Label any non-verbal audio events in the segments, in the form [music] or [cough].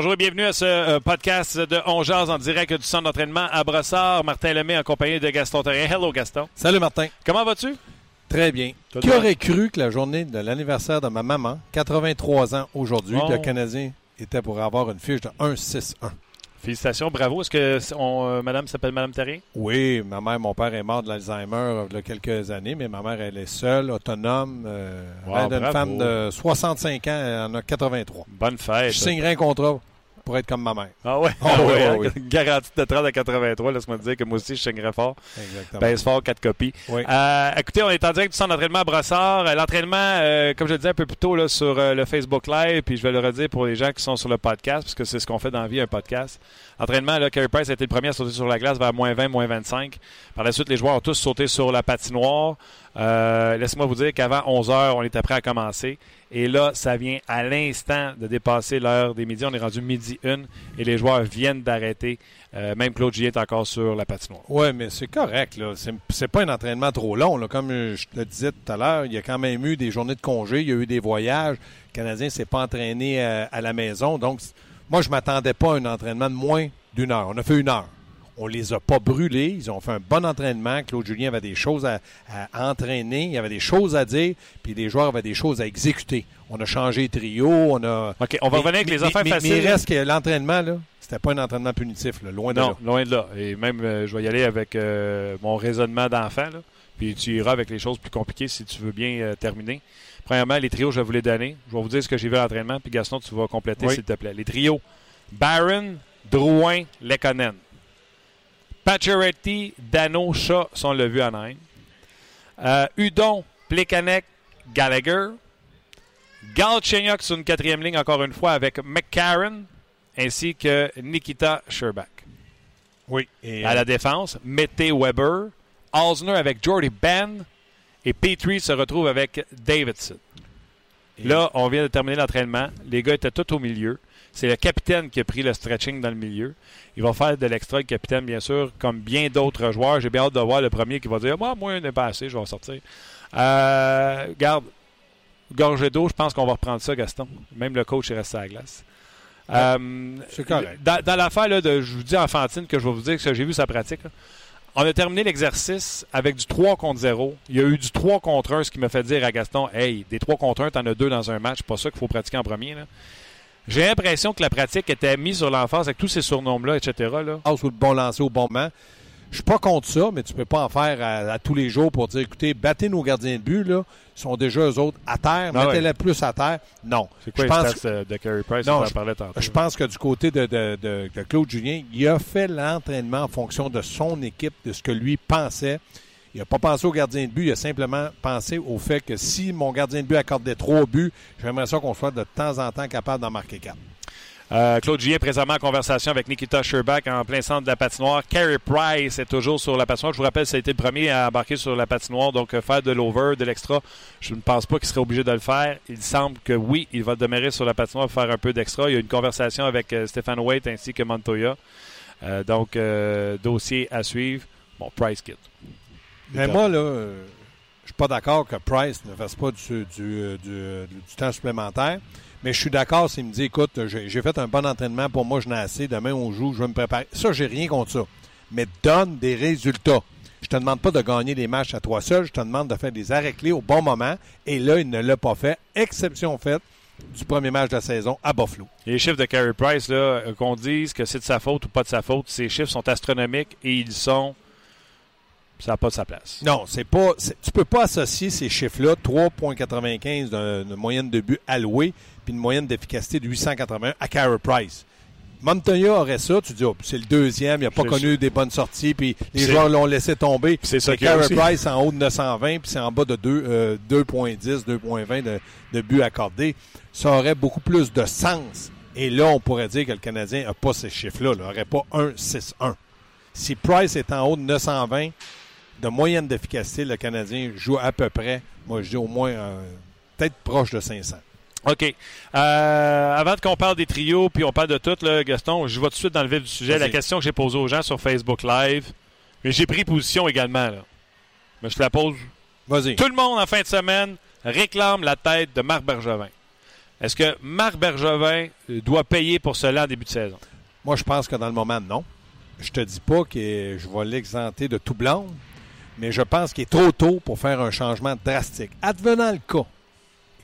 Bonjour et bienvenue à ce euh, podcast de On Jazz en direct du centre d'entraînement à Brossard. Martin Lemay en compagnie de Gaston Terrien. Hello Gaston. Salut Martin. Comment vas-tu? Très bien. Qui aurait cru que la journée de l'anniversaire de ma maman, 83 ans aujourd'hui, Oh. le Canadien était pour avoir une fiche de 1-6-1. Félicitations, bravo. Est-ce que on, euh, madame s'appelle Madame Terrien? Oui, ma mère, mon père est mort de l'Alzheimer euh, il y a quelques années, mais ma mère, elle est seule, autonome. Euh, Wow, elle est une femme de 65 ans, elle en a 83. Bonne fête. Je signerai un contrat pour être comme ma mère. Ah ouais? Ah Ah oui, ouais, ah hein? oui. Garantie de 30 à 83. Laisse-moi te dire que moi aussi, je signerais fort. Exactement. Baisse fort, quatre copies. Oui. Euh, écoutez, on est en direct du centre d'entraînement à Brossard. Euh, L'entraînement, euh, comme je le disais un peu plus tôt là, sur euh, le Facebook Live, puis je vais le redire pour les gens qui sont sur le podcast, parce que c'est ce qu'on fait dans la vie, un podcast. Entraînement, là, Carey Price a été le premier à sauter sur la glace vers moins 20, moins 25. Par la suite, les joueurs ont tous sauté sur la patinoire. Euh, Laissez-moi vous dire qu'avant 11 heures, on était prêt à commencer. Et là, ça vient à l'instant de dépasser l'heure des midis. On est rendu midi une et les joueurs viennent d'arrêter. Euh, même Claude Gillet est encore sur la patinoire. Oui, mais c'est correct. là. C'est, pas un entraînement trop long. Comme euh, je te le disais tout à l'heure, il y a quand même eu des journées de congé, il y a eu des voyages. Le Canadien ne s'est pas entraîné euh, à la maison. Donc, moi, je m'attendais pas à un entraînement de moins d'une heure. On a fait une heure. On les a pas brûlés. Ils ont fait un bon entraînement. Claude Julien avait des choses à, à entraîner. Il y avait des choses à dire. Puis les joueurs avaient des choses à exécuter. On a changé de trio. On a. OK, on va Mais- revenir avec les affaires mais- faciles. Mais il reste que l'entraînement, là, c'était pas un entraînement punitif. Là, loin de Non, là. loin de là. Et même, euh, je vais y aller avec euh, mon raisonnement d'enfant. là. Puis tu iras avec les choses plus compliquées si tu veux bien euh, terminer. Premièrement, les trios, je vais vous les donner. Je vais vous dire ce que j'ai vu à l'entraînement. Puis Gaston, tu vas compléter, Oui. s'il te plaît. Les trios. Barron, Drouin, Lekonen. Pacioretty, Dano, Shaw sont le vu en Inde. Euh, Udon, Plekanec, Gallagher. Galchenyuk sur une quatrième ligne, encore une fois, avec McCarron, ainsi que Nikita Sherbak. Oui. Et, À la défense, Mette Weber, Osner avec Jordy Ben et Petrie se retrouve avec Davidson. Là, on vient de terminer l'entraînement. Les gars étaient tout au milieu. C'est le capitaine qui a pris le stretching dans le milieu. Il va faire de l'extra, le capitaine, bien sûr, comme bien d'autres joueurs. J'ai bien hâte de voir le premier qui va dire Moi, moi, n'est pas assez, je vais sortir. Euh, garde, gorgée d'eau, je pense qu'on va reprendre ça, Gaston. Même le coach est resté à la glace. Euh, C'est correct. Dans, dans l'affaire là, de, je vous dis enfantine, que je vais vous dire que j'ai vu sa pratique, là. On a terminé l'exercice avec du 3 contre 0. Il y a eu du 3 contre 1, ce qui me fait dire à Gaston Hey, des 3 contre 1, t'en as deux dans un match, pas ça qu'il faut pratiquer en premier. J'ai l'impression que la pratique était mise sur l'enfance avec tous ces surnoms-là, etc. Là. passe ou le bon lancer au bon moment. Je suis pas contre ça, mais tu peux pas en faire à, à tous les jours pour dire, écoutez, battez nos gardiens de but, là. Ils sont déjà eux autres à terre. Ah ouais. Mettez-les plus à terre. Non. C'est quoi je les pense, stats euh, de Carey Price? Non, On en je- parlait tantôt. je pense que du côté de, de- de- de Claude Julien, il a fait l'entraînement en fonction de son équipe, de ce que lui pensait. Il n'a pas pensé au gardien de but, il a simplement pensé au fait que si mon gardien de but accordait trois buts, j'aimerais ça qu'on soit de temps en temps capable d'en marquer quatre. Euh, Claude Julien présentement en conversation avec Nikita Sherbak en plein centre de la patinoire. Carey Price est toujours sur la patinoire. Je vous rappelle, ça a été le premier à embarquer sur la patinoire. Donc, euh, faire de l'over, de l'extra, je ne pense pas qu'il serait obligé de le faire. Il semble que oui, il va demeurer sur la patinoire faire un peu d'extra. Il y a une conversation avec euh, Stéphane Waite ainsi que Montoya. Donc, dossier à suivre. Bon, Price quitte. Mais moi, là, suis pas d'accord que Price ne fasse pas euh, euh, du temps supplémentaire. Mais je suis d'accord s'il me dit, écoute, j'ai fait un bon entraînement, pour moi, je n'ai assez, demain on joue, je vais me préparer. Ça, j'ai rien contre ça. Mais donne des résultats. Je te demande pas de gagner des matchs à toi seul, je te demande de faire des arrêts clés au bon moment. Et là, il ne l'a pas fait. Exception faite du premier match de la saison à Buffalo. Les chiffres de Carey Price, euh, qu'on dise que c'est de sa faute ou pas de sa faute, ces chiffres sont astronomiques et ils sont. Ça n'a pas de sa place. Non, c'est pas. Tu peux pas associer ces chiffres-là, 3,95 de, de moyenne de but alloué, puis une moyenne d'efficacité de 881 à Carey Price. Montoya aurait ça, tu dis, oh, c'est le deuxième, il n'a pas connu des bonnes sorties, puis les joueurs l'ont laissé tomber. Puis c'est ça Mais qu'il y a Carey. Price en haut de 920, puis c'est en bas de deux, euh, 2.10, 2.20 de, de buts accordés. Ça aurait beaucoup plus de sens. Et là, on pourrait dire que le Canadien n'a pas ces chiffres-là. Il n'aurait pas 1-6-1. Si Price est en haut de 920, de moyenne d'efficacité, le Canadien joue à peu près, moi je dis au moins, euh, peut-être proche de 500. OK. Euh, avant qu'on parle des trios, puis on parle de tout, là, Gaston, je vais tout de suite dans le vif du sujet. La question que j'ai posée aux gens sur Facebook Live, mais j'ai pris position également. Là. Mais je te la pose. Vas-y. Tout le monde, en fin de semaine, réclame la tête de Marc Bergevin. Est-ce que Marc Bergevin doit payer pour cela en début de saison? Moi, je pense que dans le moment, non. Je te dis pas que je vais l'exenter de tout blanc, mais je pense qu'il est trop tôt pour faire un changement drastique. Advenant le cas,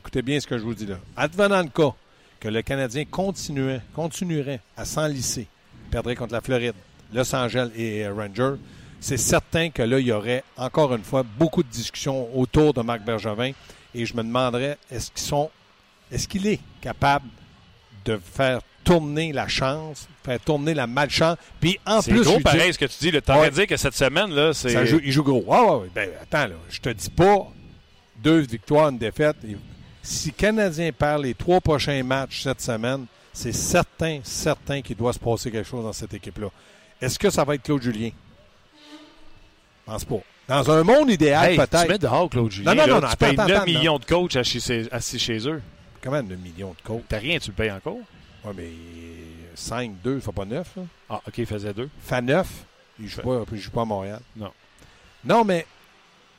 écoutez bien ce que je vous dis là, advenant le cas que le Canadien continuerait à s'enlisser, perdrait contre la Floride, Los Angeles et Rangers, c'est certain que là, il y aurait encore une fois beaucoup de discussions autour de Marc Bergevin et je me demanderais est-ce qu'ils sont est-ce qu'il est capable de faire tourner la chance, faire tourner la malchance, puis en C'est plus, gros lui dis- pareil ce que tu dis. T'aurais Ouais. dire que cette semaine, là, c'est. ça joue- il joue gros. Ah, ouais, ouais. Ben, attends, là, je te dis pas deux victoires, une défaite. Si le Canadien perd les trois prochains matchs cette semaine, c'est certain, certain qu'il doit se passer quelque chose dans cette équipe-là. Est-ce que ça va être Claude Julien? Je pense pas. Dans un monde idéal, Hey, Tu peut-être. mets dehors Claude Julien. Non, non, là, non, tu non, payes attends, 9 attends, millions de coachs assis, assis chez eux. Comment de millions de côtes? T'as rien, tu le payes encore? Oui, mais 5, 2, il ne faut pas 9. Ah, OK, il faisait deux. Fait 9, il ne joue, pas- il joue pas à Montréal. Non. Non, mais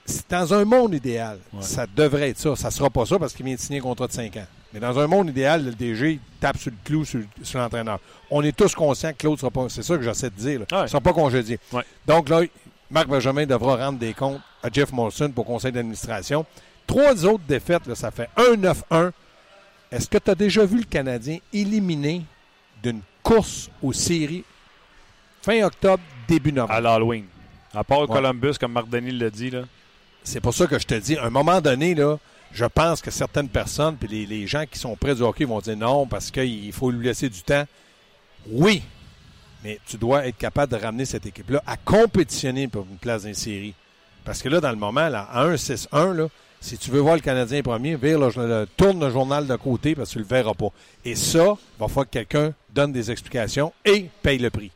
c'est dans un monde idéal, Ouais. ça devrait être ça. Ça ne sera pas ça parce qu'il vient de signer un contrat de 5 ans. Mais dans un monde idéal, le DG il tape sur le clou sur, sur l'entraîneur. On est tous conscients que Claude sera pas. C'est ça que j'essaie de dire. là. Ouais. Il ne sera pas congédié. Ouais. Donc là, Marc Benjamin devra rendre des comptes à Jeff Molson pour conseil d'administration. Trois autres défaites, là, ça fait 1-9-1. Est-ce que tu as déjà vu le Canadien éliminé d'une course aux séries fin octobre, début novembre? À l'Halloween. À part Ouais. Columbus, comme Marc Denis l'a dit, là. C'est pour ça que je te dis, à un moment donné, là, je pense que certaines personnes, puis les, les gens qui sont près du hockey vont dire non parce qu'il faut lui laisser du temps. Oui, mais tu dois être capable de ramener cette équipe-là à compétitionner pour une place dans les séries. Parce que là, dans le moment, là, à 1-6-1, là, si tu veux voir le Canadien premier, vire le, tourne le journal de côté parce que tu ne le verras pas. Et ça, il va falloir que quelqu'un donne des explications et paye le prix.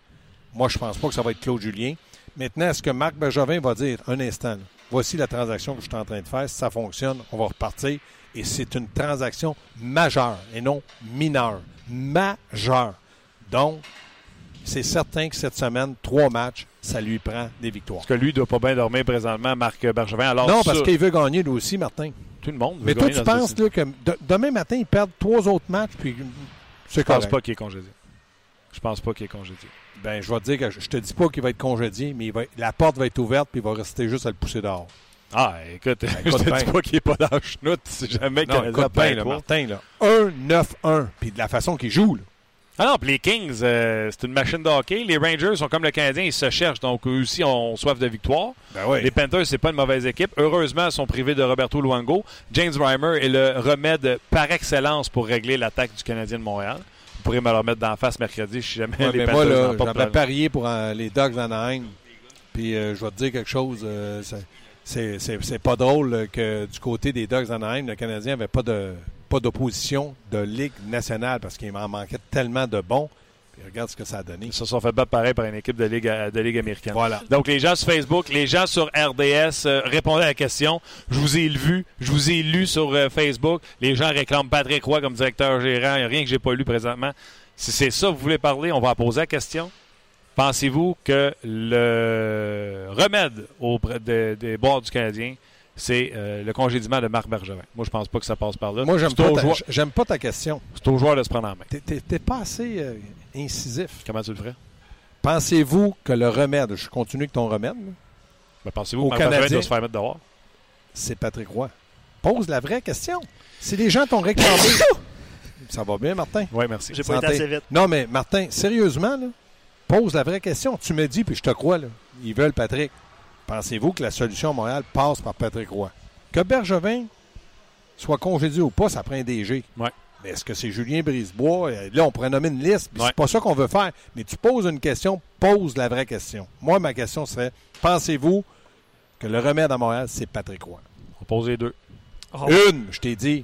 Moi, je pense pas que ça va être Claude Julien. Maintenant, est-ce que Marc Bergevin va dire un instant, voici la transaction que je suis en train de faire, ça fonctionne, on va repartir. Et c'est une transaction majeure et non mineure. Majeure. Donc, c'est certain que cette semaine, trois matchs, ça lui prend des victoires. Parce que lui, il doit pas bien dormir présentement, Marc Bergevin. Alors, non, ça, parce qu'il veut gagner lui aussi, Martin. tout le monde veut Mais toi, gagner tu penses là, que de- demain matin, ils perdent trois autres matchs, puis c'est Je pense correct. pas qu'il est congédié. Je pense pas qu'il est congédié. Ben, je vais te dire que je, je te dis pas qu'il va être congédié, mais il va- la porte va être ouverte, puis il va rester juste à le pousser dehors. Ah, écoute, [laughs] je écoute te dis pas qu'il est pas dans le chenoute. C'est jamais là, pas. Martin, là. 1-9-1, puis de la façon qu'il joue, là. Ah non, puis les Kings, euh, c'est une machine de hockey. Les Rangers sont comme le Canadien, ils se cherchent, donc eux aussi ont soif de victoire. Ben oui. Les Panthers, c'est pas une mauvaise équipe. Heureusement, ils sont privés de Roberto Luango. James Reimer est le remède par excellence pour régler l'attaque du Canadien de Montréal. Vous pourrez me le remettre d'en face mercredi si jamais Ouais, les mais Panthers moi, plan- parié pour euh, les Dogs d'Anaheim. Puis euh, je vais te dire quelque chose. c'est- pas drôle que du côté des Dogs d'Anaheim, le Canadien n'avait pas de pas d'opposition de Ligue nationale parce qu'il en manquait tellement de bons. Puis regarde ce que ça a donné. Ils se sont fait battre pareil par une équipe de Ligue, de Ligue américaine. Voilà. Donc, les gens sur Facebook, les gens sur RDS, euh, répondez à la question. Je vous ai vu, je vous ai lu sur euh, Facebook. Les gens réclament Patrick Roy comme directeur gérant. Il n'y a rien que j'ai pas lu présentement. Si c'est ça que vous voulez parler, on va poser la question. Pensez-vous que le remède auprès de- des boires du Canadien, c'est euh, le congédiement de Marc Bergevin? Moi, je pense pas que ça passe par là. Moi, j'aime pas, ta- joueur- j'aime pas ta question. c'est au joueur de se prendre en main. T'es- T'es t'es pas assez euh, incisif. Comment tu le ferais? Pensez-vous que le remède, je continue avec ton remède, Ben, Pensez-vous Au que Marc Bergevin Canadien. doit se faire mettre dehors? c'est Patrick Roy? Pose la vraie question. Si les gens t'ont réclamé. [laughs] ça va bien, Martin? Oui, merci. J'ai pas été assez vite. Non, mais Martin, sérieusement, là, pose la vraie question. Tu me dis, puis je te crois, là, ils veulent Patrick. Pensez-vous que la solution à Montréal passe par Patrick Roy? Que Bergevin soit congédié ou pas, ça prend un DG. Ouais. Mais est-ce que c'est Julien Brisebois? Euh, Là, on pourrait nommer une liste, puis Ouais. c'est pas ça qu'on veut faire. Mais tu poses une question, pose la vraie question. Moi, ma question serait, pensez-vous que le remède à Montréal, c'est Patrick Roy? On pose les deux. Oh. Une, je t'ai dit.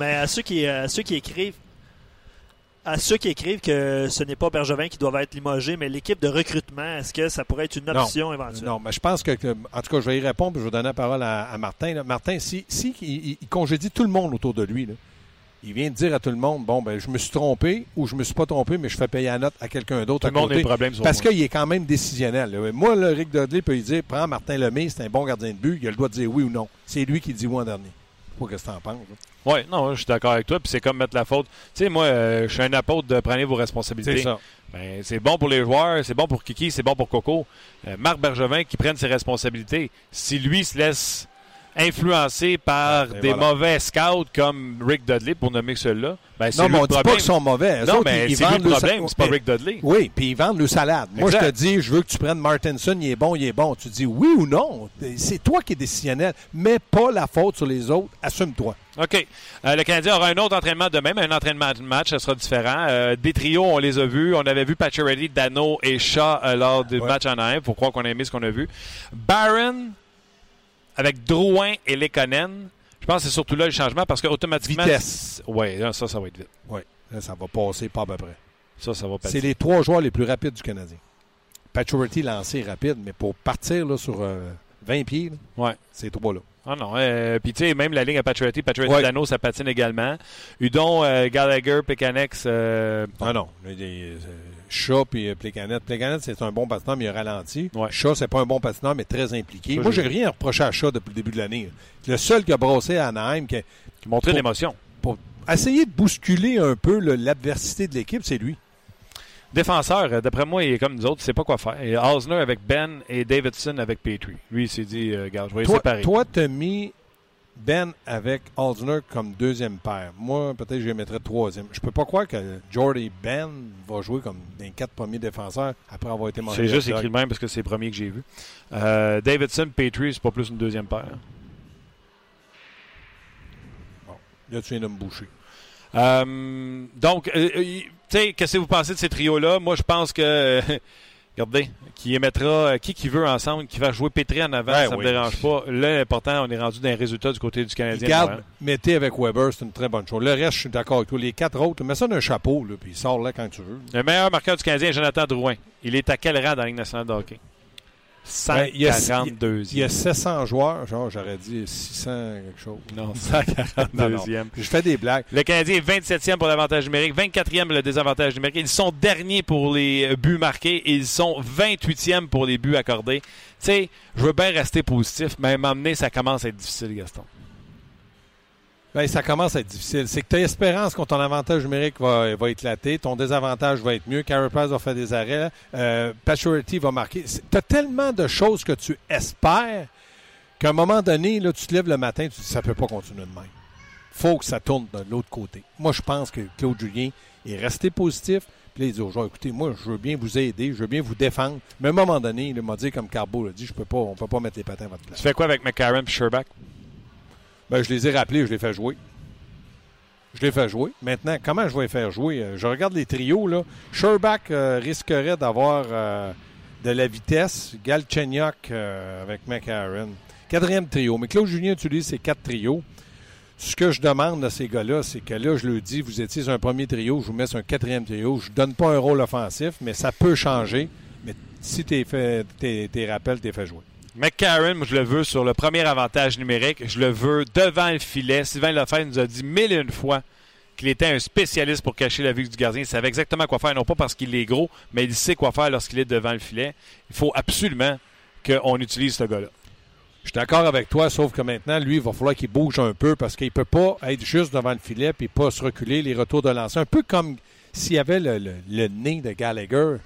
Mais [laughs] à ceux qui, à ceux qui écrivent à ceux qui écrivent que ce n'est pas Bergevin qui doit être limogé, mais l'équipe de recrutement, est-ce que ça pourrait être une Non. option éventuelle? Non, mais je pense que, que- en tout cas, je vais y répondre, puis je vais donner la parole à, à Martin. là. Martin, si, si il, il- il congédie tout le monde autour de lui, là, il vient de dire à tout le monde, bon, ben, je me suis trompé ou je me suis pas trompé, mais je fais payer la note à quelqu'un d'autre Tout le monde a des problèmes sur Parce qu'il est quand même décisionnel. là. Moi, là, Rick Dudley peut lui dire, prends Martin Lemay, c'est un bon gardien de but, il a le droit de dire oui ou non. C'est lui qui dit oui en dernier. Pas que penses. Oui, non, je suis d'accord avec toi. Puis c'est comme mettre la faute. Tu sais, moi, euh, je suis un apôtre de prenez vos responsabilités. C'est ça. Ben, c'est bon pour les joueurs, c'est bon pour Kiki, c'est bon pour Coco. Euh, Marc Bergevin qui prenne ses responsabilités. Si lui se laisse influencer par Et des voilà. mauvais scouts comme Rick Dudley, pour nommer ceux-là, ben, Non, mais on dit pas qu'ils sont mauvais. Non, autres, mais ils- vendent le problème, c'est pas Rick Dudley. Oui, puis ils vendent le salade. Moi, je te dis, je veux que tu prennes Martinson, il est bon, il est bon. Tu dis oui ou non. C'est toi qui es décisionnel. Mets pas la faute sur les autres. Assume-toi. OK. Euh, le Canadien aura un autre entraînement demain, mais un entraînement de match, ça sera différent. Euh, des trios, on les a vus. On avait vu Pacioretty, Dano et Shaw euh, lors du Ouais. match en AM. Faut croire qu'on a aimé ce qu'on a vu. Barron avec Drouin et Lekonen. Je pense que c'est surtout là le changement parce qu'automatiquement... Vitesse. Oui, ça, ça va être vite. Oui, ça va passer pas à peu près. Ça, ça va C'est passer. les trois joueurs les plus rapides du Canadien. Paturity lancé rapide, mais pour partir là, sur euh, 20 pieds, là, Ouais. c'est trois là. Ah non. euh, Puis, tu sais, même la ligne à Pacioretty, Pacioretty, Ouais. Dano, ça patine également. Udon, euh, Gallagher, Pekanex... euh, Ah non. Les- les, euh, Shaw et Plecanet. Plecanet, c'est un bon patineur, mais il a ralenti. Ouais. Shaw, c'est pas un bon patineur, mais très impliqué. Ça, Moi, j'ai rien à reprocher à Shaw depuis le début de l'année. Le seul qui a brossé à Anaheim, qui a, qui montrait Pour- l'émotion. pour essayer de bousculer un peu l'adversité de l'équipe, c'est lui. Défenseur, euh, d'après moi, il est comme nous autres, il sait pas quoi faire. Et Osner avec Ben et Davidson avec Petrie. Lui, il s'est dit, euh, regarde, je vais les Toi, séparer. toi, t'as mis Ben avec Aldner comme deuxième paire. Moi, peut-être je les mettrais troisième. Je peux pas croire que Jordy Ben va jouer comme les quatre premiers défenseurs après avoir été mangé. C'est juste écrit le même parce que c'est le premier que j'ai vu. Euh, Davidson, Petrie, c'est pas plus une deuxième paire. Là, tu viens de me boucher. Euh, donc, euh, euh, tu sais, qu'est-ce que vous pensez de ces trios-là? Moi, je pense que, regardez, qui émettra, euh, qui qui veut ensemble, qui va jouer Petrie en avant, Ouais, ça oui. me dérange pas. Là, l'important, on est rendu dans les résultats du côté du Canadien. de Garde, Montréal. mettez avec Weber, c'est une très bonne chose. Le reste, je suis d'accord avec toi. Les quatre autres, mets ça dans un chapeau, là, puis il sort là quand tu veux. Le meilleur marqueur du Canadien est Jonathan Drouin. Il est à quel rang dans la Ligue nationale de hockey? Ben, il y a- 142e. Il y a 700 joueurs, genre, j'aurais dit 600 quelque chose. Non, [laughs] 142e. Je fais des blagues. Le Canadien est 27e pour l'avantage numérique, 24e pour le désavantage numérique. Ils sont derniers pour les euh, buts marqués et ils sont 28e pour les buts accordés. Tu sais, je veux bien rester positif, mais à m'emmener, ça commence à être difficile, Gaston. Ben, ça commence à être difficile. C'est que tu as espérance que ton avantage numérique va, va éclater, ton désavantage va être mieux, Price va faire des arrêts, euh, Pacioretty va marquer. Tu as tellement de choses que tu espères qu'à un moment donné, là, tu te lèves le matin, tu te dis ça peut pas continuer de même. faut que ça tourne de l'autre côté. Moi, je pense que Claude Julien est resté positif. Puis là, il dit aux joueurs, écoutez, moi, je veux bien vous aider, je veux bien vous défendre. Mais à un moment donné, il m'a dit, comme Carbo l'a dit, je peux pas, on peut pas mettre les patins à votre place. Tu fais quoi avec McCarron et? Ben, je les ai rappelés, je les fais jouer. Je les fais jouer. Maintenant, comment je vais les faire jouer? Euh, Je regarde les trios. là. Sherbach euh, risquerait d'avoir euh, de la vitesse. Galchenyuk avec McAaron. Quatrième trio. Mais Claude Julien utilise ces quatre trios. Ce que je demande à ces gars-là, c'est que là, je leur dis, vous étiez un premier trio, je vous mets sur un quatrième trio. Je ne donne pas un rôle offensif, mais ça peut changer. Mais si t'es rappels, t'es fait jouer. McCarron, moi, je le veux sur le premier avantage numérique. Je le veux devant le filet. Sylvain Lefebvre nous a dit mille et une fois qu'il était un spécialiste pour cacher la vue du gardien. Il savait exactement quoi faire, non pas parce qu'il est gros, mais il sait quoi faire lorsqu'il est devant le filet. Il faut absolument qu'on utilise ce gars-là. Je suis d'accord avec toi, sauf que maintenant, lui, il va falloir qu'il bouge un peu parce qu'il ne peut pas être juste devant le filet puis pas se reculer les retours de lancer. Un peu comme s'il y avait le- le nez de Gallagher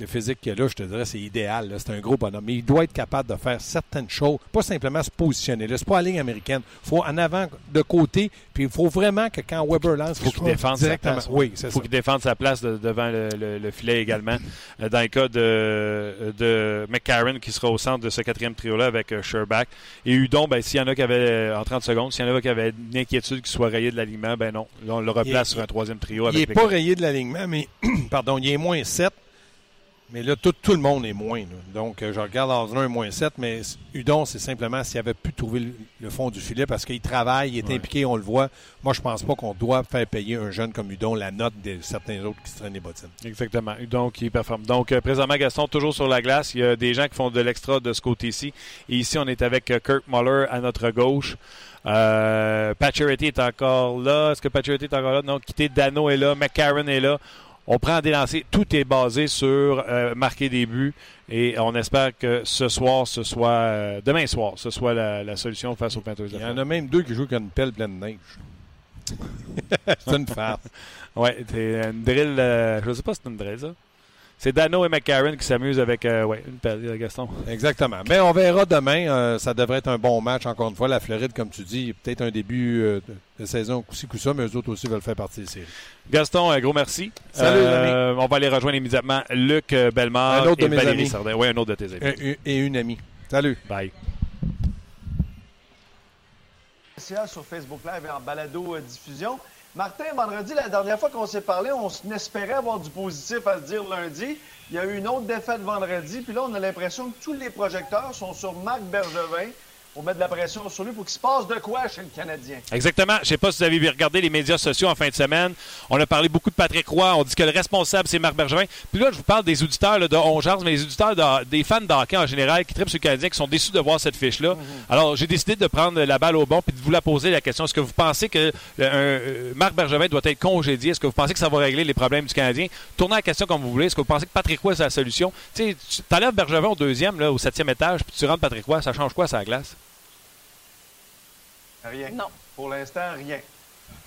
le physique qu'il a là, je te dirais, c'est idéal. C'est un gros bonhomme. Mais il doit être capable de faire certaines choses, pas simplement se positionner. C'est pas la ligne américaine. Il faut en avant, de côté, puis il faut vraiment que quand Weber lance, faut qu'il défende sa place. Oui, c'est Il faut qu'il défende sa place de- devant le, le- le filet également. Euh, Dans le cas de, de McCarron, qui sera au centre de ce quatrième trio-là avec euh, Sherbach. Et Udon, ben, s'il y en a qui avaient, euh, en 30 secondes, s'il y en a qui avaient une inquiétude qu'il soit rayé de l'alignement, ben non. Là, on le replace Il sur un troisième trio. Il avec n'est les- pas rayé de l'alignement, mais [clears throat] pardon, il est moins 7. Mais là, tout, tout le monde est moins. là. Donc, euh, je regarde un moins 7, mais Udon, c'est simplement s'il avait pu trouver le, le fond du filet parce qu'il travaille, il est Ouais. impliqué, on le voit. Moi, je pense pas qu'on doit faire payer un jeune comme Udon la note de certains autres qui se traînent les bottines. Exactement. Donc, qui performe. Donc, euh, présentement, Gaston, toujours sur la glace. Il y a des gens qui font de l'extra de ce côté-ci. Et ici, on est avec euh, Kirk Muller à notre gauche. Euh, Pacioretty est encore là. Est-ce que Pacioretty est encore là? Non, quitté. Dano est là. McCarron est là. On prend des lancers. Tout est basé sur euh, marquer des buts. Et on espère que ce soir, ce soit euh, demain soir, ce soit la, la solution face aux Panthers Il y en a même deux qui jouent comme une pelle pleine de neige. [laughs] c'est une farce. Ouais, c'est une drill. euh, je sais pas si c'est une drill, ça. C'est Dano et McCarron qui s'amusent avec euh, ouais, une pelle, euh, Gaston. Exactement. Mais on verra demain. Euh, ça devrait être un bon match, encore une fois. La Floride, comme tu dis, peut-être un début euh, de, de saison coup-ci, coup-ça, mais eux autres aussi veulent faire partie des séries. Gaston, un gros merci. Salut, Euh, On va aller rejoindre immédiatement Luc Bellemare Un autre de et mes Valérie amis. Sardin. Oui, un autre de tes amis. Et, et une amie. Salut. Bye. spécial sur Facebook Live et en balado euh, diffusion. Martin, vendredi, la dernière fois qu'on s'est parlé, on espérait avoir du positif à se dire lundi. Il y a eu une autre défaite vendredi, puis là, on a l'impression que tous les projecteurs sont sur Marc Bergevin pour mettre de la pression sur lui pour qu'il se passe de quoi chez le Canadien. Exactement. Je ne sais pas si vous avez regardé les médias sociaux en fin de semaine. On a parlé beaucoup de Patrick Roy. On dit que le responsable, c'est Marc Bergevin. Puis là, je vous parle des auditeurs là, de On Jase, mais les auditeurs de- des fans de hockey en général qui trippent sur le Canadien, qui sont déçus de voir cette fiche-là. Alors, j'ai décidé de prendre la balle au bon puis de vous la poser la question. Est-ce que vous pensez que euh, un, euh, Marc Bergevin doit être congédié? Est-ce que vous pensez que ça va régler les problèmes du Canadien? Tournez la question comme vous voulez. Est-ce que vous pensez que Patrick Roy, c'est la solution? Tu sais, tu enlèves Bergevin au deuxième, là, au septième étage, puis tu rentres Patrick Roy, ça change quoi la glace? Rien. Non. Pour l'instant, rien.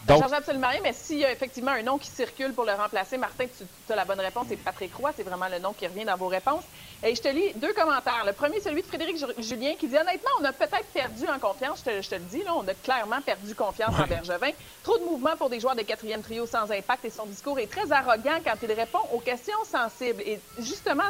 Ça Donc- change absolument rien, mais s'il y a effectivement un nom qui circule pour le remplacer, Martin, tu as la bonne réponse, c'est Patrick Roy. C'est vraiment le nom qui revient dans vos réponses. Et je te lis deux commentaires. Le premier, celui de Frédéric Ju- Julien, qui dit Honnêtement, on a peut-être perdu en confiance. Je te, je te le dis, là, on a clairement perdu confiance en Bergevin. Trop de mouvements pour des joueurs de quatrième trio sans impact et son discours est très arrogant quand il répond aux questions sensibles. Et justement,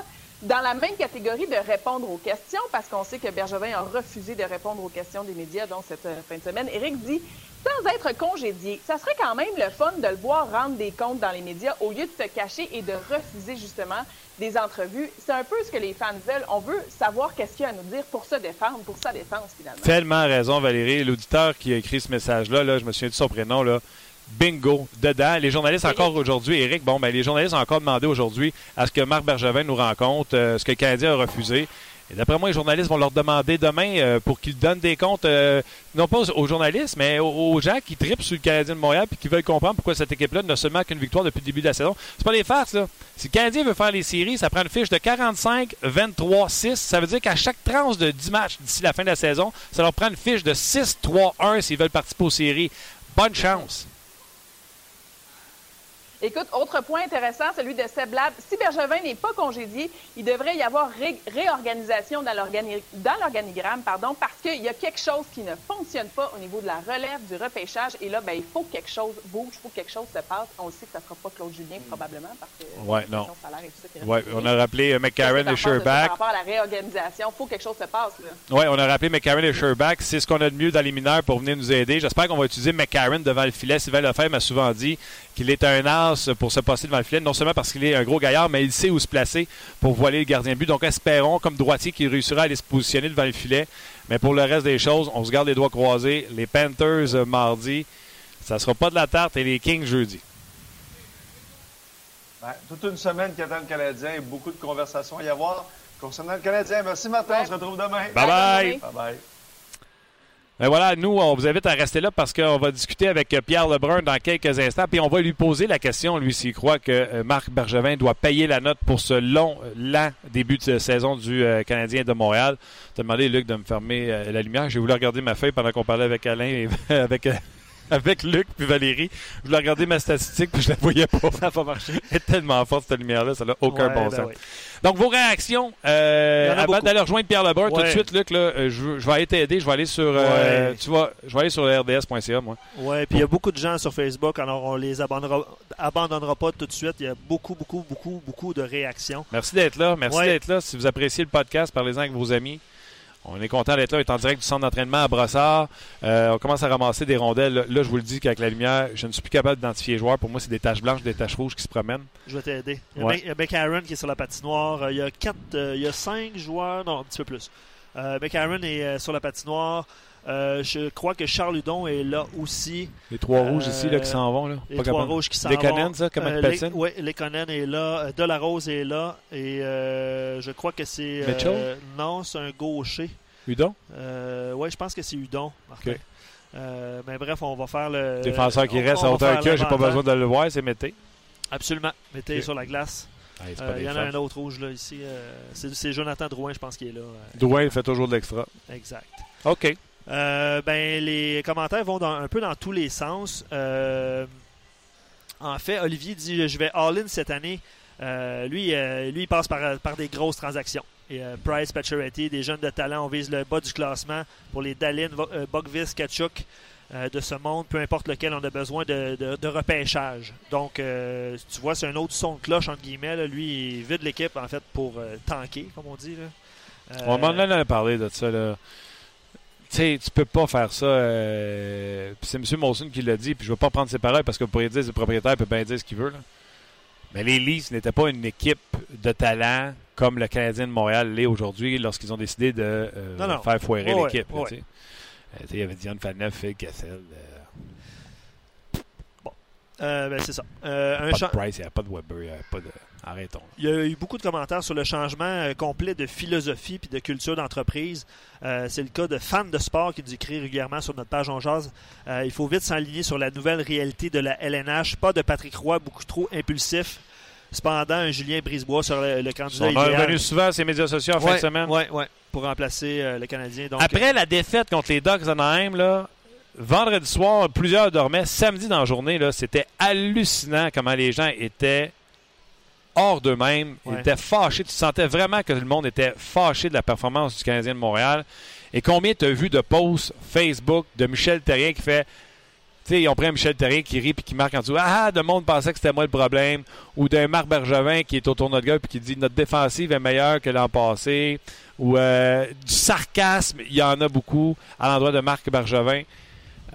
dans la même catégorie de répondre aux questions, parce qu'on sait que Bergevin a refusé de répondre aux questions des médias, donc cette euh, fin de semaine, Éric dit sans être congédié, ça serait quand même le fun de le voir rendre des comptes dans les médias au lieu de se cacher et de refuser justement des entrevues. C'est un peu ce que les fans veulent. On veut savoir qu'est-ce qu'il y a à nous dire pour se défendre, pour sa défense finalement. Tellement raison, Valérie. L'auditeur qui a écrit ce message-là, là, je me souviens de son prénom, là. Bingo, dedans. Les journalistes encore aujourd'hui, Eric, bon, ben, les journalistes ont encore demandé aujourd'hui à ce que Marc Bergevin nous rencontre, euh, ce que le Canadien a refusé. Et d'après moi, les journalistes vont leur demander demain euh, pour qu'ils donnent des comptes, euh, non pas aux, aux journalistes, mais aux, aux gens qui tripent sur le Canadien de Montréal et qui veulent comprendre pourquoi cette équipe-là n'a seulement qu'une victoire depuis le début de la saison. C'est pas des farces, là. Si le Canadien veut faire les séries, ça prend une fiche de 45, 23, 6. Ça veut dire qu'à chaque tranche de 10 matchs d'ici la fin de la saison, ça leur prend une fiche de 6, 3, 1 s'ils veulent participer aux séries. Bonne chance. Écoute, autre point intéressant, celui de Seb Lab. Si Bergevin n'est pas congédié, il devrait y avoir ré- réorganisation dans l'organi- dans l'organigramme, pardon, parce qu'il y a quelque chose qui ne fonctionne pas au niveau de la relève du repêchage. Et là, ben, il faut que quelque chose bouge, il faut que quelque chose se passe. On sait que ça ne sera pas Claude Julien, probablement, parce que Ouais, non. question salaire et tout ça qui reste Ouais, on a rappelé euh, McCarron et Sherbach. Par rapport à la réorganisation, il faut que quelque chose se passe. Oui, on a rappelé McCarron et Sherbach. C'est ce qu'on a de mieux dans les mineurs pour venir nous aider. J'espère qu'on va utiliser McCarron devant le filet. Sylvain Lefebvre m'a souvent dit qu'il est un as pour se passer devant le filet, non seulement parce qu'il est un gros gaillard, mais il sait où se placer pour voiler le gardien de but. Donc espérons, comme droitier, qu'il réussira à aller se positionner devant le filet. Mais pour le reste des choses, on se garde les doigts croisés. Les Panthers euh, mardi, ça sera pas de la tarte et les Kings jeudi. Ben, toute une semaine qui attend le Canadien et beaucoup de conversations à y avoir concernant le Canadien. Merci Martin, on se retrouve demain. Bye bye! Bye bye. Ben voilà, nous, on vous invite à rester là parce qu'on va discuter avec Pierre Lebrun dans quelques instants. Puis on va lui poser la question, lui, s'il croit que euh, Marc Bergevin doit payer la note pour ce long, euh, lent début de saison du euh, Canadien de Montréal. As demandé, Luc, de me fermer la lumière. J'ai voulu regarder ma feuille pendant qu'on parlait avec Alain et [laughs] avec, avec Luc puis Valérie. Je voulais regarder ma statistique puis je la voyais pas. Ça n'a pas marché. [laughs] Elle est tellement forte cette lumière-là, ça n'a aucun Ouais, bon ben sens. oui. Donc, vos réactions, euh, avant d'aller rejoindre Pierre Lebrun, tout de suite, Luc, là, euh, je, je vais aller t'aider. Je vais aller sur, euh, Ouais. tu vois, je vais aller sur rds.ca, moi. Ouais, puis il y a beaucoup de gens sur Facebook, alors on les abandonnera, abandonnera pas tout de suite. Il y a beaucoup, beaucoup, beaucoup, beaucoup de réactions. Merci d'être là. Merci d'être là. Si vous appréciez le podcast, parlez-en avec vos amis. On est content d'être là. On est en direct du centre d'entraînement à Brossard. Euh, on commence à ramasser des rondelles. Là, je vous le dis qu'avec la lumière, je ne suis plus capable d'identifier les joueurs. Pour moi, c'est des taches blanches, des taches rouges qui se promènent. Je vais t'aider. Il y a Ouais. Mc- il y a McAaron qui est sur la patinoire. Euh, Il y a quatre, euh, il y a cinq joueurs, non, un petit peu plus. Euh, McAaron est euh, sur la patinoire. Euh, je crois que Charles Hudon est là aussi. Les trois Euh, rouges ici là, qui s'en vont. Là. Les Pas trois capable. rouges qui s'en Les vont. Canadiens, ça, comment Euh? Oui, Lekonen est là. Euh, Delarose est là. Et euh, je crois que c'est. euh, Mitchell? non, c'est un gaucher. Udon? Euh, oui, je pense que c'est Hudon, Martin. Euh, mais bref, on va faire le. Défenseur qui on- reste on à hauteur que j'ai pas besoin de le voir, c'est Mété. Absolument. Mettez Ok. sur la glace. Euh, pas Il y en a un autre rouge là ici. euh, c'est c'est Jonathan Drouin, je pense, qui est là. euh, Drouin, il fait toujours de l'extra. exact. OK. Euh, ben, les commentaires vont un peu dans tous les sens. Euh, en fait, Olivier dit Je vais all-in cette année. Euh, lui, il passe par, des grosses transactions. Et, Price, Pacioretty, des jeunes de talent, on vise le bas du classement pour les Dalin, Bogvis, Kachuk de ce monde, peu importe lequel on a besoin de, repêchage. Donc, tu vois, c'est un autre son de cloche, entre guillemets. Lui, il vide l'équipe, en fait, pour tanker, comme on dit. On m'en a parlé de ça. Tu sais, tu peux pas faire ça. euh, c'est M. Molson qui l'a dit, puis je vais pas prendre ses paroles parce que vous pourriez dire que le propriétaire peut bien dire ce qu'il veut. là. Mais les Leafs n'étaient pas une équipe de talent comme le Canadien de Montréal l'est aujourd'hui lorsqu'ils ont décidé de euh, Non, non. faire foirer l'équipe. ouais. Euh, Il y avait Dion Faneuf, Phil euh, euh, ben, c'est ça. Euh, un pas de Price, il n'y avait pas de Weber, il n'y avait pas de. Arrêtons. Il y a eu beaucoup de commentaires sur le changement euh, complet de philosophie puis de culture d'entreprise. Euh, c'est le cas de fans de sport qui nous écrit régulièrement sur notre page On Jase. Euh, il faut vite s'aligner sur la nouvelle réalité de la LNH. Pas de Patrick Roy beaucoup trop impulsif. Cependant, un Julien Brisebois sur le, le candidat On est revenu souvent à ces médias sociaux en fin de semaine. ouais, ouais, pour remplacer euh, le Canadien. Donc, Après la défaite contre les Ducks d'Anaheim, là, vendredi soir, plusieurs dormaient. Samedi dans la journée, c'était hallucinant comment les gens étaient hors d'eux-mêmes. Ils Ouais. étaient fâchés. Tu sentais vraiment que le monde était fâché de la performance du Canadien de Montréal. Et combien tu as vu de posts Facebook de Michel Terrien qui fait. Tu sais, ils ont pris un Michel Terrien qui rit puis qui marque en dessous Ah, le monde pensait que c'était moi le problème. Ou d'un Marc Bergevin qui est au tournoi de golf puis qui dit Notre défensive est meilleure que l'an passé. Ou euh, du sarcasme, il y en a beaucoup à l'endroit de Marc Bergevin.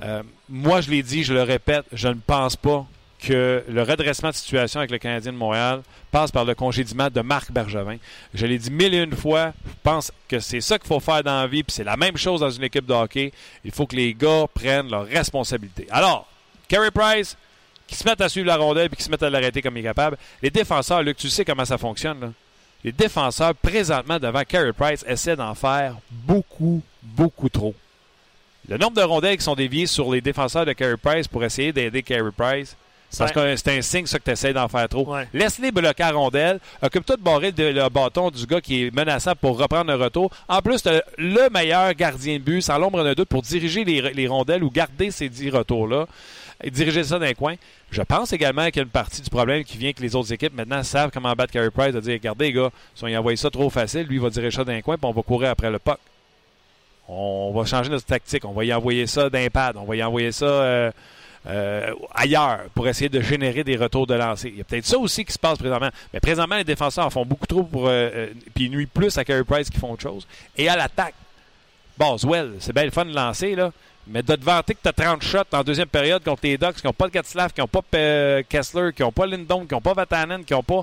Euh, moi, je l'ai dit, je le répète, je ne pense pas que le redressement de situation avec le Canadien de Montréal passe par le congédiement de Marc Bergevin. Je l'ai dit mille et une fois, je pense que c'est ça qu'il faut faire dans la vie, puis c'est la même chose dans une équipe de hockey. Il faut que les gars prennent leurs responsabilités. Alors, Carey Price, qui se mettent à suivre la rondelle puis qui se mettent à l'arrêter comme il est capable. Les défenseurs, Luc, tu sais comment ça fonctionne. Les défenseurs, présentement, devant Carey Price, essaient d'en faire beaucoup, beaucoup trop. Le nombre de rondelles qui sont déviées sur les défenseurs de Carey Price pour essayer d'aider Carey Price, parce que c'est un signe ça que tu essaies d'en faire trop. Ouais. Laisse-les bloquer à rondelle. Occupe-toi de barrer le, le bâton du gars qui est menaçant pour reprendre le retour. En plus, tu le meilleur gardien de but, sans l'ombre d'un doute, pour diriger les, les rondelles ou garder ces dix retours-là et diriger ça dans les coins. Je pense également qu'il y a une partie du problème qui vient que les autres équipes maintenant savent comment battre Carey Price, de dire regardez les gars, si on y envoie ça trop facile, lui il va diriger ça dans les coins, puis on va courir après le puck. On va changer notre tactique, on va y envoyer ça d'un pad, on va y envoyer ça euh, euh, ailleurs pour essayer de générer des retours de lancer. Il y a peut-être ça aussi qui se passe présentement. Mais présentement, les défenseurs en font beaucoup trop pour. euh, puis ils nuisent plus à Carey Price qui font autre chose. Et à l'attaque, Boswell, c'est bien le fun de lancer, là. Mais de te vanter que tu as 30 shots en deuxième période contre les Ducks qui n'ont pas de Gatslav, qui n'ont pas Kessler, qui n'ont pas Lindon, qui n'ont pas Vatanen, qui n'ont pas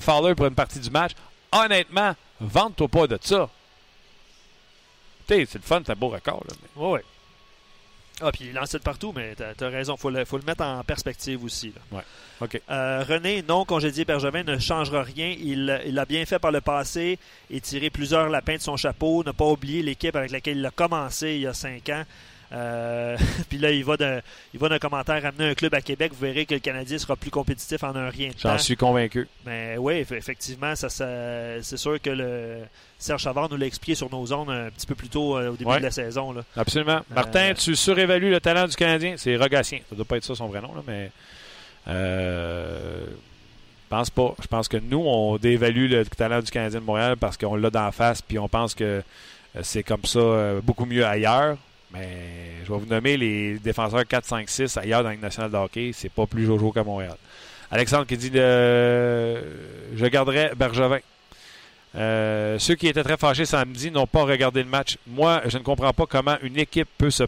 Fowler pour une partie du match. Honnêtement, vante-toi pas de ça. C'est le fun, c'est un beau record. Là, mais- Ouais, ouais. Ah, puis il lance de partout, mais t'as as raison. Faut le, faut le mettre en perspective aussi. là. OK. Euh, René, non congédié Bergevin ne changera rien. Il il l'a bien fait par le passé et tiré plusieurs lapins de son chapeau. Ne pas oublier l'équipe avec laquelle il a commencé il y a cinq ans. Euh, [laughs] puis là, il va d'un il va d'un commentaire amener un club à Québec. Vous verrez que le Canadien sera plus compétitif en un rien de temps. J'en suis convaincu. Mais oui, eff- effectivement, ça, ça- c'est sûr que le Serge Chavard nous l'a expliqué sur nos zones un petit peu plus tôt euh, au début Ouais. de la saison. Là. Absolument. Martin, Euh, tu surévalues le talent du Canadien? C'est Rogatien. Ça doit pas être ça son vrai nom, là, mais. Euh, je pense pas. Je pense que nous, on dévalue le talent du Canadien de Montréal parce qu'on l'a d'en face, puis on pense que euh, c'est comme ça euh, beaucoup mieux ailleurs. Mais je vais vous nommer les défenseurs 4, 5, 6 ailleurs dans la Ligue nationale de hockey. C'est pas plus jojo qu'à Montréal. Alexandre qui dit Je garderai Bergevin. Euh, ceux qui étaient très fâchés samedi n'ont pas regardé le match. Moi, je ne comprends pas comment une équipe peut se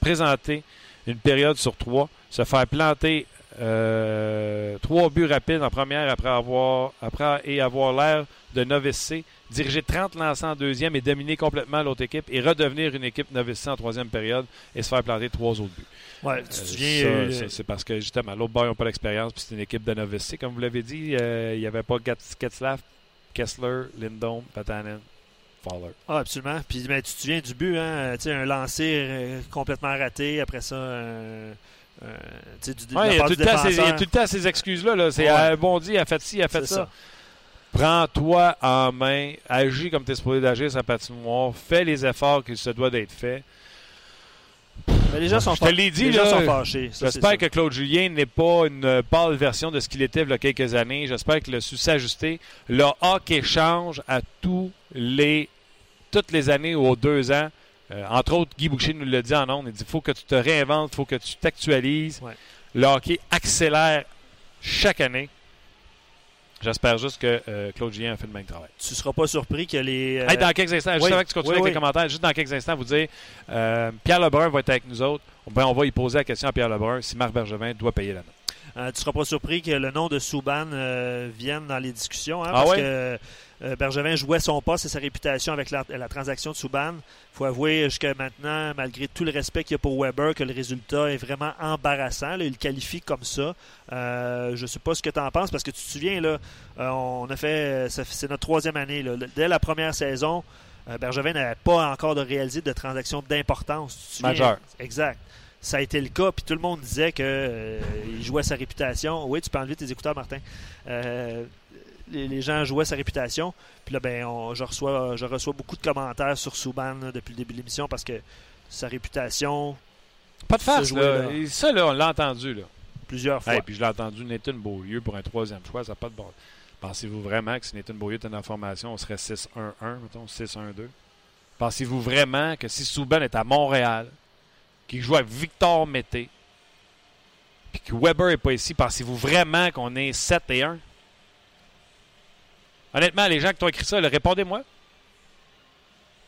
présenter une période sur trois, se faire planter euh, trois buts rapides en première après avoir et avoir l'air de novice C, diriger 30 lancers en deuxième et dominer complètement l'autre équipe et redevenir une équipe novice C en troisième période et se faire planter trois autres buts. Ouais, tu te Euh, souviens, euh, c'est parce que justement, l'autre boy n'a pas l'expérience, puis c'est une équipe de novice C. Comme vous l'avez dit, euh, il n'y avait pas Getzlaff, Kessler, Lindholm, Patanen, Fowler. Ah, absolument. Puis ben, tu te souviens du but, hein? Un lancer euh, complètement raté. Après ça, tu sais, du, de Ouais, la il y a tout du le temps ces, il y a défenseur. tout le temps ces excuses-là. Là. C'est Ouais. un bon dit, il a fait ci, il a fait ça. Prends-toi en main, agis comme tu es supposé d'agir sa patinoire, fais les efforts qu'il se doit d'être faits. Mais les gens sont Je te fa- l'ai dit, les gens sont fâchés. J'espère que Claude Julien n'est pas une pâle version de ce qu'il était il y a quelques années. J'espère qu'il a su s'ajuster. Le hockey change à tous les, toutes les années ou aux deux ans. Euh, entre autres, Guy Boucher nous l'a dit en ondes. Il dit faut que tu te réinventes, il faut que tu t'actualises. Ouais. Le hockey accélère chaque année. J'espère juste que euh, Claude Julien a fait le même travail. Tu seras pas surpris que les. euh, Hey, dans quelques instants, juste oui, avant que tu continues oui, avec oui. les commentaires, juste dans quelques instants, vous dire euh, Pierre Lebrun va être avec nous autres. Ben, on va y poser la question à Pierre Lebrun si Marc Bergevin doit payer la note. Euh, tu seras pas surpris que le nom de Souban vienne dans les discussions, hein, Ah parce que euh, Bergevin jouait son poste et sa réputation avec la, la transaction de Souban. Il faut avouer jusqu'à maintenant, malgré tout le respect qu'il y a pour Weber, que le résultat est vraiment embarrassant. là. il le qualifie comme ça. Euh, je ne sais pas ce que tu en penses, parce que tu te souviens, là, euh, on a fait, c'est notre troisième année. là. Dès la première saison, Bergevin n'avait pas encore de réalisé de transaction d'importance. Majeure. Exact. Ça a été le cas, puis tout le monde disait qu'il jouait sa réputation. Oui, tu peux enlever tes écouteurs, Martin. Euh, les, les gens jouaient sa réputation. Puis là, ben, on- je, reçois, je reçois beaucoup de commentaires sur Souban là, depuis le début de l'émission parce que sa réputation, Pas de farce, Ce là. Et ça, là, on l'a entendu, là. plusieurs fois. Hey, puis je l'ai entendu, Nathan Beaulieu pour un troisième choix, ça n'a pas de bon. Pensez-vous vraiment que si Nathan Beaulieu était dans la formation, on serait 6-1-1, mettons, 6-1-2? Pensez-vous vraiment que si Souban est à Montréal, qu'il joue avec Victor Mété, puis que Weber n'est pas ici, pensez-vous vraiment qu'on est 7 et 1? Honnêtement, les gens qui t'ont écrit ça, répondez-moi.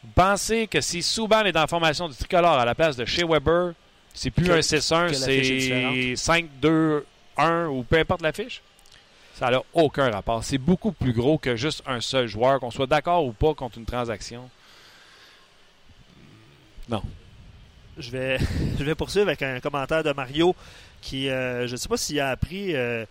Vous pensez que si Souban est dans la formation du tricolore à la place de chez Weber, c'est plus Que- un 6-1, que la fiche est c'est 5-2-1 ou peu importe la fiche? Ça n'a aucun rapport. C'est beaucoup plus gros que juste un seul joueur, qu'on soit d'accord ou pas contre une transaction. Je vais, [laughs] je vais poursuivre avec un commentaire de Mario qui, euh, je ne sais pas s'il a appris euh,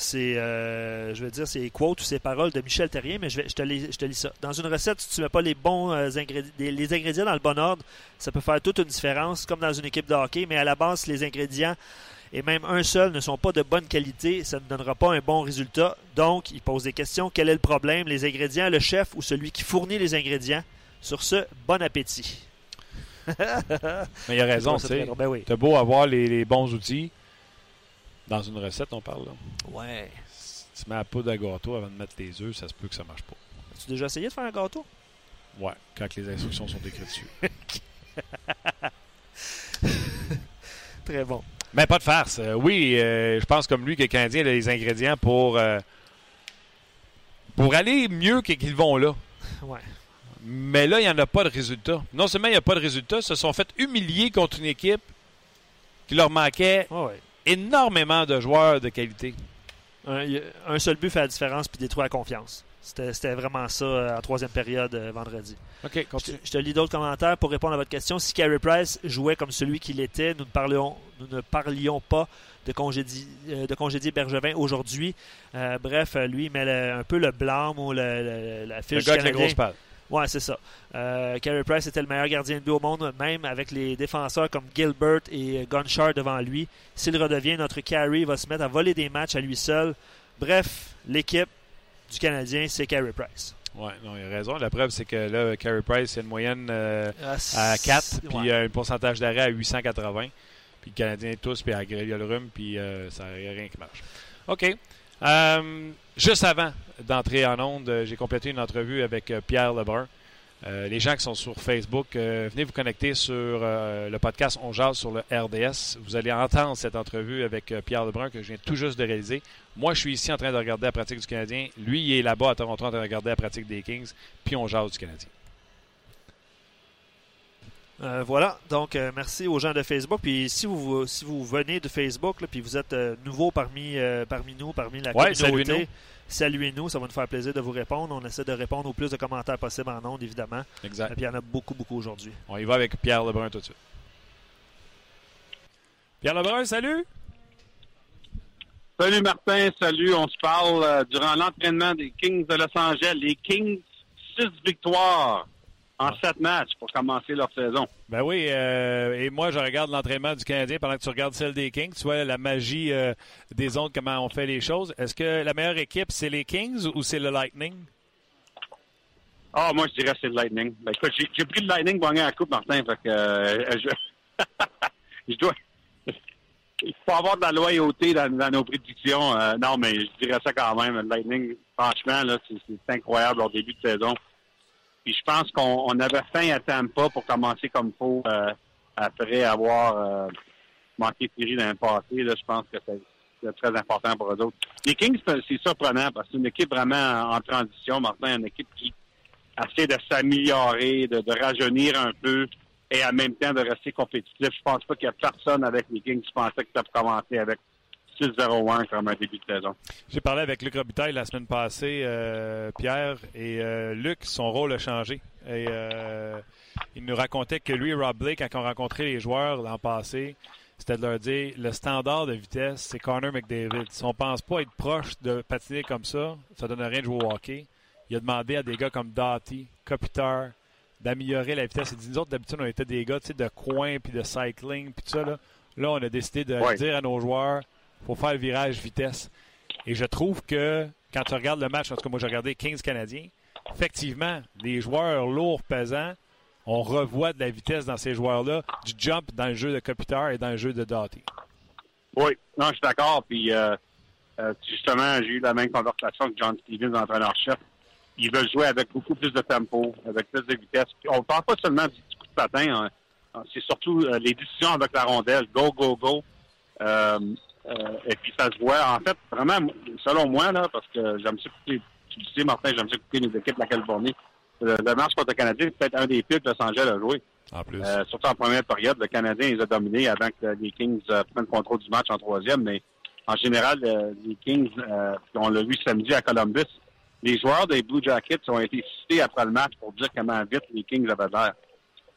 ses, euh, je veux dire, ses quotes ou ses paroles de Michel Terrien, mais je, vais, je, te, lis, je te lis ça. Dans une recette, si tu ne mets pas les bons euh, ingrédients, les, ingrédients dans le bon ordre, ça peut faire toute une différence, comme dans une équipe de hockey, mais à la base, les ingrédients et même un seul ne sont pas de bonne qualité, ça ne donnera pas un bon résultat. Donc, il pose des questions. Quel est le problème? Les ingrédients, le chef ou celui qui fournit les ingrédients? Sur ce, bon appétit. [laughs] Mais il a raison, C'est tu sais. Ben oui. Beau avoir les, les bons outils. Dans une recette, on parle. Là. Ouais. Si tu mets la poudre à gâteau avant de mettre les œufs, ça se peut que ça marche pas. As-tu déjà essayé de faire un gâteau? Ouais, quand les instructions sont écrites dessus. [laughs] [laughs] Très bon. Mais pas de farce. Euh, oui, euh, je pense comme lui que le Canadien a les ingrédients pour, euh, pour aller mieux que- qu'ils vont là. Ouais. Mais là, il n'y en a pas de résultat. Non seulement il n'y a pas de résultat, ils se sont fait humilier contre une équipe qui leur manquait Ouais, ouais. Énormément de joueurs de qualité. Un, seul but fait la différence puis détruit la confiance. C'était vraiment ça euh, en troisième période euh, vendredi. OK, Je te, je te lis d'autres commentaires pour répondre à votre question. Si Carey Price jouait comme celui qu'il était, nous ne parlions, nous ne parlions pas de congédier, euh, de congédier Bergevin aujourd'hui. Euh, bref, lui, il met le- un peu le blâme ou le- le- la Le fiche gars avec la grosse palle. Ouais, c'est ça. Euh, Carey Price était le meilleur gardien de but au monde, même avec les défenseurs comme Gilbert et Gunshard devant lui. S'il redevient, notre Carey va se mettre à voler des matchs à lui seul. Bref, l'équipe du Canadien, c'est Carey Price. Oui, non, il a raison. La preuve, c'est que là, Carey Price, a une moyenne euh, à 4, puis il a un pourcentage d'arrêt à 880. Puis le Canadien tous, puis à le rhume, puis euh, ça n'y a rien qui marche. OK. Euh, juste avant d'entrer en onde, j'ai complété une entrevue avec Pierre Lebrun. Euh, les gens qui sont sur Facebook, euh, venez vous connecter sur euh, le podcast On Jase sur le RDS. Vous allez entendre cette entrevue avec Pierre Lebrun que je viens tout juste de réaliser. Moi, je suis ici en train de regarder la pratique du Canadien. Lui, il est là-bas à Toronto en train de regarder la pratique des Kings. Puis on jase du Canadien. Voilà, donc merci aux gens de Facebook. Puis si vous si vous venez de Facebook, puis vous êtes nouveau parmi parmi nous, parmi la communauté, saluez-nous, ça va nous faire plaisir de vous répondre. On essaie de répondre au plus de commentaires possible en ondes, évidemment. Exact. Et puis il y en a beaucoup, beaucoup aujourd'hui. On y va avec Pierre Lebrun tout de suite. Pierre Lebrun, salut! Salut Martin, salut. On se parle euh, durant l'entraînement des Kings de Los Angeles. Les Kings, six victoires en sept matchs pour commencer leur saison. Ben oui, euh, et moi, je regarde l'entraînement du Canadien pendant que tu regardes celle des Kings. Tu vois la magie euh, des autres, comment on fait les choses. Est-ce que la meilleure équipe, c'est les Kings ou c'est le Lightning? Ah, oh, moi, je dirais que c'est le Lightning. Ben, écoute, j'ai pris le Lightning pour gagner la coupe, Martin. Fait que, euh, je, [laughs] je dois... Il faut avoir de la loyauté dans, dans nos prédictions. non, mais je dirais ça quand même. Le Lightning, franchement, là, c'est incroyable au début de saison. Puis je pense qu'on avait faim à Tampa pour commencer comme faut euh, après avoir euh, manqué série dans le passé. Là, je pense que c'est très important pour eux autres. Les Kings, c'est surprenant parce que c'est une équipe vraiment en transition, Martin, une équipe qui essaie de s'améliorer, de, de, rajeunir un peu et en même temps de rester compétitif. Je pense pas qu'il y a personne avec les Kings qui pensait que ça commencer avec 6-0-1 comme un début de saison. J'ai parlé avec Luc Robitaille la semaine passée, euh, Pierre, et euh, Luc, son rôle a changé. Et euh, il nous racontait que lui et Rob Blake, quand on rencontrait les joueurs l'an passé, c'était de leur dire le standard de vitesse, c'est Connor McDavid. Si on pense pas être proche de patiner comme ça, ça donne rien de jouer au hockey. Il a demandé à des gars comme Doughty, Kopitar, d'améliorer la vitesse. Il dit, nous autres, d'habitude, on était des gars de coin, puis de cycling, puis tout ça. Là. là, on a décidé de dire à nos joueurs, faut faire le virage vitesse. Et je trouve que quand tu regardes le match, en tout cas, moi, j'ai regardé 15 Canadiens, effectivement, les joueurs lourds, pesants, on revoit de la vitesse dans ces joueurs-là, du jump dans le jeu de Kopitar et dans le jeu de Doughty. Oui, non, je suis d'accord. Puis, euh, euh, justement, j'ai eu la même conversation avec John Stevens, entraîneur-chef. Ils veulent jouer avec beaucoup plus de tempo, avec plus de vitesse. on ne parle pas seulement du coup de patin, hein. c'est surtout euh, les décisions avec la rondelle. Go, go, go. Euh, et puis ça se voit, en fait, vraiment, selon moi, là, parce que j'aime ça écouter, tu le sais, Martin, j'aime ça écouter les équipes de la Californie. Le, match contre le Canadien, c'est peut-être un des pires que Los Angeles a joué. En plus. Euh, surtout en première période, le Canadien les a dominés avant que les Kings euh, prennent le contrôle du match en troisième. Mais en général, les Kings, on l'a vu samedi à Columbus, les joueurs des Blue Jackets ont été cités après le match pour dire comment vite les Kings avaient l'air.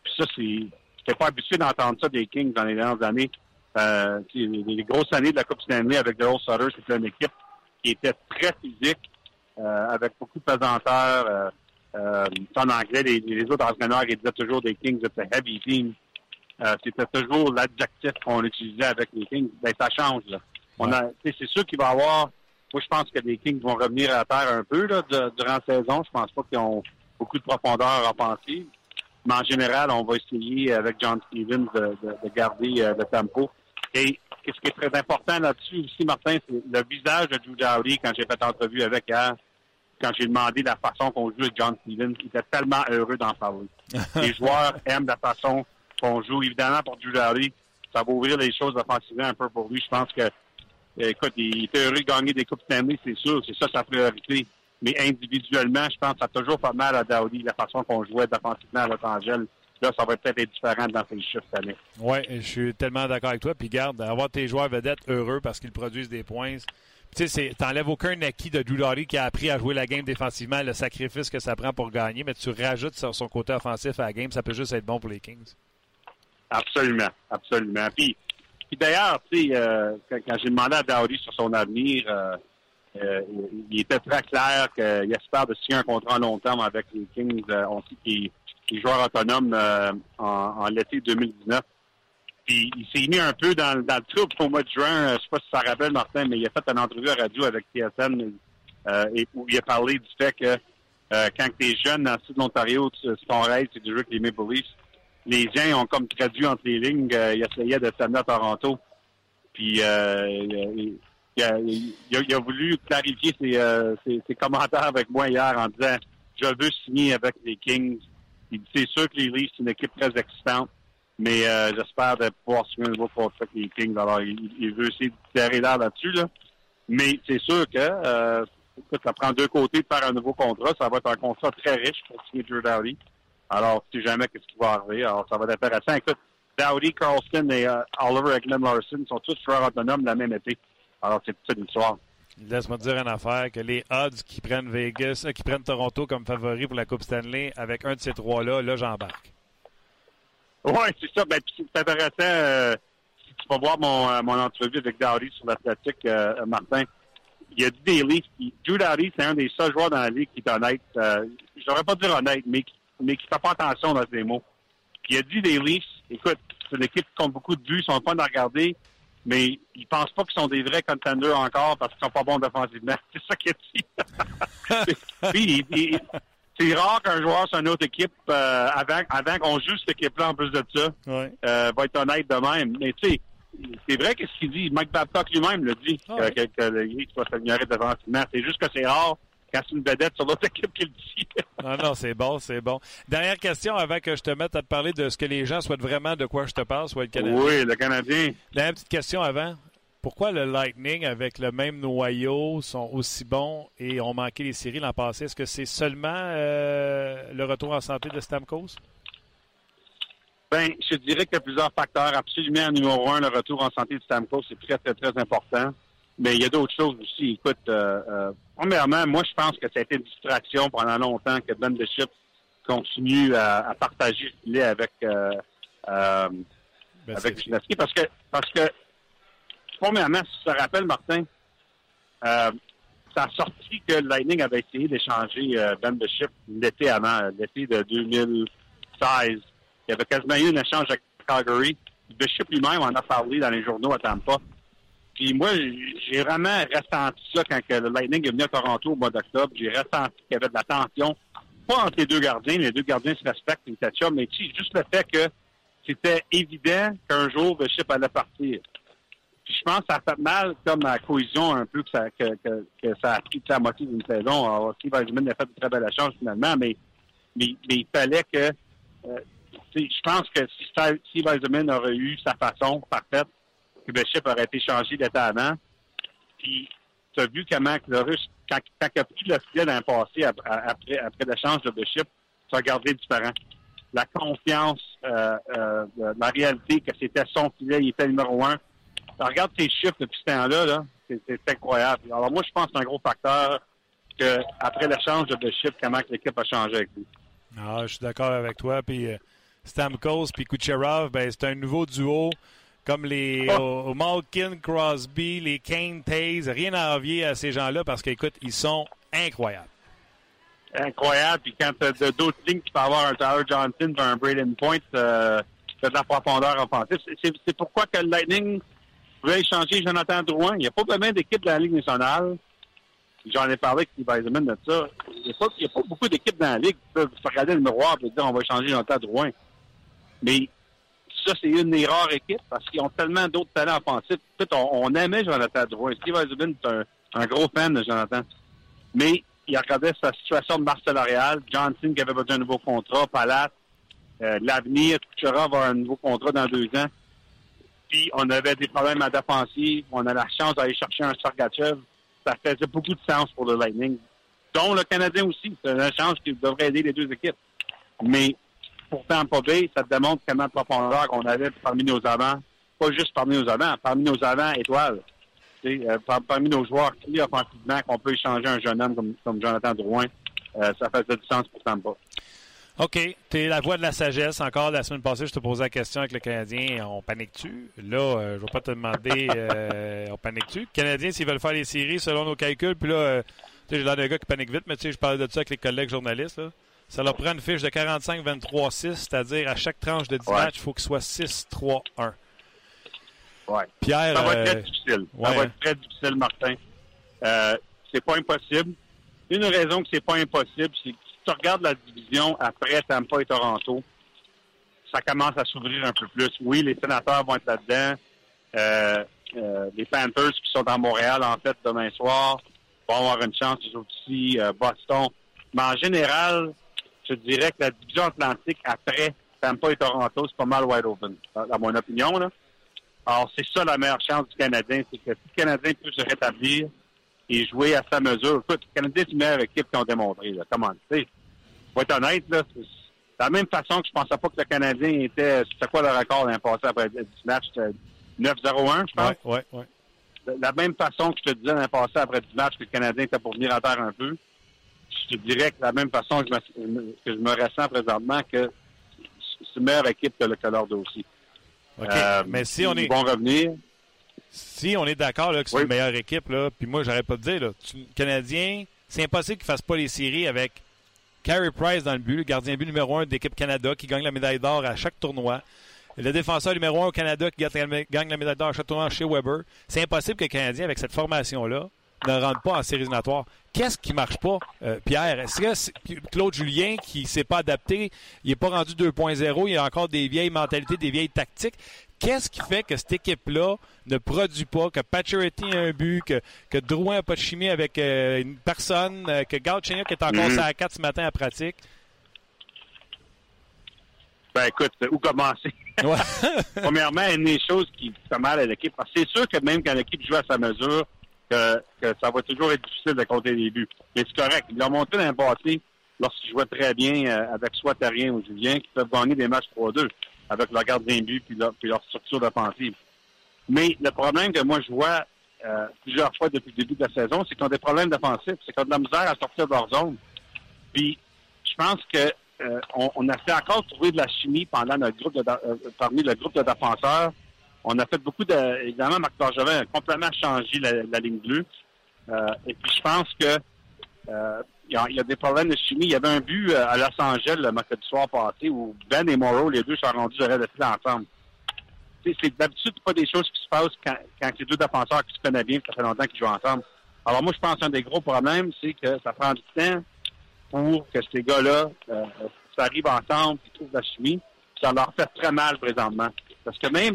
Puis ça, c'est. J'étais pas habitué d'entendre ça des Kings dans les dernières années. Euh, les, grosses années de la Coupe Stanley avec Daryl Sutter, c'était une équipe qui était très physique, euh, avec beaucoup de pesanteur. Euh, euh, en anglais, les, les, autres entraîneurs ils disaient toujours des Kings étaient heavy team. Euh, c'était toujours l'adjectif qu'on utilisait avec les Kings. Ben, ça change. Là. On a, c'est sûr qu'il va y avoir. Moi, je pense que les Kings vont revenir à terre un peu là, durant la saison. Je pense pas qu'ils ont beaucoup de profondeur offensive. Mais en général, on va essayer avec John Stevens de, de, de garder le tempo. Et ce qui est très important là-dessus aussi, Martin, c'est le visage de Drew Dowdy quand j'ai fait l'entrevue avec elle, quand j'ai demandé la façon qu'on joue avec John Stevens. Il était tellement heureux d'en parler. [laughs] les joueurs aiment la façon qu'on joue. Évidemment, pour Drew Dowdy, ça va ouvrir les choses offensivement un peu pour lui. Je pense que, écoute, il était heureux de gagner des Coupes Stanley, c'est sûr. C'est ça sa priorité. Mais individuellement, je pense que ça a toujours pas mal à Dowdy, la façon qu'on jouait défensivement à Los Angeles là, ça va peut-être être différent dans ces chiffres cette année. Oui, je suis tellement d'accord avec toi. Puis garde, avoir tes joueurs vedettes heureux parce qu'ils produisent des points. Tu sais, t'enlèves aucun acquis de Drew qui a appris à jouer la game défensivement, le sacrifice que ça prend pour gagner, mais tu rajoutes sur son côté offensif à la game, ça peut juste être bon pour les Kings. Absolument, absolument. Puis, d'ailleurs, tu sais, euh, quand, j'ai demandé à Dowdy sur son avenir, euh, euh, il était très clair qu'il espère de signer un contrat long terme avec les Kings. On sait qu'il joueur autonome euh, en, en l'été 2019. Puis il s'est mis un peu dans, dans le trouble au mois de juin. Je sais pas si ça rappelle, Martin, mais il a fait une entrevue à radio avec TSN euh, et où il a parlé du fait que euh, quand tu es jeune dans le sud de l'Ontario, ton rêve, c'est de jouer avec les Maple Leafs. Les gens ont comme traduit entre les lignes, euh, ils essayaient de s'amener à Toronto. Puis euh, il, il, a, il, a, voulu clarifier ses, euh, ses, ses, commentaires avec moi hier en disant Je veux signer avec les Kings. C'est sûr que les Leafs, c'est une équipe très excitante, mais euh, j'espère pouvoir signer un nouveau contrat avec les Kings. Alors, il, veut essayer de tirer l'air là-dessus. Là. Mais c'est sûr que euh, ça prend deux côtés de faire un nouveau contrat. Ça va être un contrat très riche pour signer Drew Dowdy. Alors, tu sais jamais qu'est-ce qui va arriver. Alors, ça va être intéressant. Écoute, Dowdy, Carlson et uh, Oliver Ekman Larson sont tous joueurs autonomes la même été. Alors, c'est toute une histoire. Laisse-moi dire une affaire, que les odds qui prennent Vegas, euh, qui prennent Toronto comme favori pour la Coupe Stanley, avec un de ces trois-là, là, j'embarque. Oui, c'est ça. Ben, c'est intéressant. Euh, si tu vas voir mon, euh, mon entrevue avec Dowdy sur l'Atlantique, Martin, il a dit des. Drew Dowdy, c'est un des seuls joueurs dans la ligue qui est honnête. Je devrais pas dire honnête, mais, mais qui fait pas attention dans ses mots. Puis il a dit des écoute, c'est une équipe qui compte beaucoup de buts, ils sont pas à regarder, mais ils pensent pas qu'ils sont des vrais contenders encore parce qu'ils sont pas bons défensivement. [laughs] C'est ça qu'il a dit. [laughs] Puis, il, c'est rare qu'un joueur sur une autre équipe, euh, avant, avant qu'on joue cette équipe-là en plus de ça, ouais. euh, va être honnête de même. Mais tu sais, c'est vrai que ce qu'il dit. Mike Babcock lui-même le dit, Ah ouais. que, que, le Leafs va s'améliorer défensivement. C'est juste que c'est rare c'est une vedette sur l'autre équipe qui le dit. Non, non, c'est bon, c'est bon. Dernière question avant que je te mette à te parler de ce que les gens souhaitent vraiment de quoi je te parle, soit le Canadien. oui, le Canadien. Dernière petite question avant. Pourquoi le Lightning, avec le même noyau, sont aussi bons et ont manqué les séries l'an passé? Est-ce que c'est seulement euh, le retour en santé de Stamkos? Ben, je dirais qu'il y a plusieurs facteurs. Absolument, numéro un, le retour en santé de Stamkos, c'est très, très, très important. Mais il y a d'autres choses aussi. Écoute, euh, euh, premièrement, moi, je pense que ça a été une distraction pendant longtemps que Ben Bishop continue à, à partager le filet avec, euh, euh, Ben, avec Chinaski. Parce que, parce que, premièrement, si tu te rappelles, Martin, euh, ça a sorti que Lightning avait essayé d'échanger Ben Bishop l'été avant, l'été de 2016. Il y avait quasiment eu un échange avec Calgary. Bishop lui-même en a parlé dans les journaux à Tampa. Puis moi, j'ai vraiment ressenti ça quand le Lightning est venu à Toronto au mois d'octobre. J'ai ressenti qu'il y avait de la tension. Pas entre les deux gardiens, les deux gardiens se respectent, catch up, mais tu sais, juste le fait que c'était évident qu'un jour, Bishop allait partir. Puis je pense que ça a fait mal comme la cohésion un peu que ça, que, que, ça a pris la moitié d'une saison. Alors, Steve Eisenman a fait une très belle échange finalement, mais, mais, mais il fallait que... euh, je pense que si Steve aurait eu sa façon parfaite, que Bishop aurait été changé l'été avant, puis tu as vu comment le Russe, quand, quand il a pris le filet dans le passé ap- après, l'échange de Bishop, ça a gardé différent. La confiance, euh, euh, la réalité que c'était son filet, il était numéro un. Alors, regarde tes chiffres depuis ce temps-là, là, c'est incroyable. Alors moi, je pense que c'est un gros facteur que après l'échange de Bishop, comment l'équipe a changé avec lui. Ah, je suis d'accord avec toi. Puis euh, Stamkos puis Kucherov, ben, c'est un nouveau duo comme les [laughs] Oh. Malkin, Crosby, les Kane, Taze. Rien à envier à ces gens-là parce qu'écoute, ils sont incroyables. incroyable. Puis quand tu as d'autres lignes qui peuvent avoir un Tyler Johnson, un Braden Point, euh, t'as de la profondeur offensive. C'est- pourquoi que le Lightning voulait échanger Jonathan Drouin. Il n'y a pas vraiment d'équipe de la Ligue nationale. J'en ai parlé avec Steve Eisenman de ça. Il n'y a, pas- a beaucoup d'équipes dans la Ligue qui peuvent se regarder le miroir et dire on va échanger Jonathan Drouin. Mais ça, c'est une des rares équipes parce qu'ils ont tellement d'autres talents offensifs. Peut-être on, on aimait Jonathan Drouin. Steve Eisenman est un, un gros fan de Jonathan. Mais il regardait sa situation de marche salariale. Johnson qui avait besoin d'un nouveau contrat, Palat, euh, l'avenir, va avoir un nouveau contrat dans deux ans. Puis on avait des problèmes à défensive. On a la chance d'aller chercher un Sergachev. Ça faisait beaucoup de sens pour le Lightning. Dont le Canadien aussi. C'est une chance qui devrait aider les deux équipes. Mais pourtant, pas Bay, ça te démontre comment de profondeur qu'on avait parmi nos avants. Pas juste parmi nos avants, parmi nos avants étoiles. Euh, par- parmi nos joueurs clés offensivement qu'on peut échanger un jeune homme comme, comme Jonathan Drouin, euh, ça faisait du sens pour Tampa. OK. Tu es la voix de la sagesse. Encore la semaine passée, je te posais la question avec le Canadien. On panique-tu? Là, euh, je ne vais pas te demander [laughs] euh, on panique-tu? Les Canadiens, s'ils veulent faire les séries selon nos calculs, puis là, euh, tu sais, j'ai l'air d'un gars qui panique vite, mais tu sais, je parlais de ça avec les collègues journalistes. Là. Ça leur prend une fiche de 45-23-6, c'est-à-dire à chaque tranche de 10 Ouais. matchs, il faut qu'il soit 6-3-1. Ouais. Pierre, Ça va être euh, très difficile. ouais. Ça va être très difficile, Martin. Euh, c'est pas impossible. Une raison que c'est pas impossible, c'est que si tu regardes la division après Tampa et Toronto, ça commence à s'ouvrir un peu plus. Oui, les sénateurs vont être là-dedans. Euh, euh, les Panthers qui sont à Montréal, en fait, demain soir, vont avoir une chance, ils aussi, Boston. Mais en général, je dirais que la division atlantique après Tampa et Toronto, c'est pas mal wide open, à mon opinion. Là. Alors, c'est ça la meilleure chance du Canadien, c'est que si le Canadien peut se rétablir et jouer à sa mesure. Écoute, le Canadien, c'est une meilleure équipe qu'ils ont démontré. Là. Comment, tu sais, faut être honnête, là, de la même façon que je pensais pas que le Canadien était... C'était quoi le record l'an passé après 10 matchs? C'était 9-0-1, je pense? ouais, ouais, ouais. De la même façon que je te disais l'an passé après 10 matchs que le Canadien était pour venir à terre un peu, je te dirais que de la même façon que je me, que je me ressens présentement que c'est une meilleure équipe que le leur aussi. OK. Euh, mais si on est. Ils vont revenir. Si on est d'accord que c'est Oui. une meilleure équipe, là, puis moi, j'arrête pas de dire, là, tu, Canadien, c'est impossible qu'ils ne fassent pas les séries avec Carey Price dans le but, le gardien but numéro un d'équipe Canada, qui gagne la médaille d'or à chaque tournoi. Le défenseur numéro un au Canada qui gagne la- gagne la médaille d'or à chaque tournoi chez Weber. C'est impossible que le Canadien, avec cette formation-là, ne rentre pas en séries éliminatoires. Qu'est-ce qui marche pas, euh, Pierre? Est-ce que c'est- Claude Julien, qui s'est pas adapté, il n'est pas rendu 2.0, il y a encore des vieilles mentalités, des vieilles tactiques. Qu'est-ce qui fait que cette équipe-là ne produit pas, que Pacioretty a un but, que, que Drouin n'a pas de chimie avec euh, une personne, euh, que Galchenyuk est encore sur la 4 ce matin à pratique? Ben écoute, où commencer? [laughs] Ouais. Premièrement, une des choses qui fait mal à l'équipe, parce que c'est sûr que même quand l'équipe joue à sa mesure, que, ça va toujours être difficile de compter les buts. Mais c'est correct. Ils l'ont montré dans le passé, lorsqu'ils jouaient très bien euh, avec soit Terrien ou Julien, qui peuvent gagner des matchs 3-2 avec leur gardien de but puis leur, structure offensive. Mais le problème que moi je vois euh, plusieurs fois depuis le début de la saison, c'est qu'ils ont des problèmes défensifs. C'est qu'ils ont de la misère à sortir de leur zone. Puis je pense que euh, on, a fait encore trouver de la chimie pendant notre groupe parmi le groupe de défenseurs. On a fait beaucoup de. Évidemment, Marc Bergevin a complètement changé la, ligne bleue. Euh, et puis je pense que euh, y, a, des problèmes de chimie. Il y avait un but euh, à Los Angeles le mercredi soir passé où Ben et Morrow, les deux, sont rendus de de fil ensemble. C'est d'habitude pas des choses qui se passent quand, quand c'est deux défenseurs qui se connaissent bien, ça fait longtemps qu'ils jouent ensemble. Alors moi, je pense qu'un des gros problèmes, c'est que ça prend du temps pour que ces gars-là euh, ça arrive ensemble, qu'ils trouvent la chimie. Ça leur fait très mal présentement. Parce que même,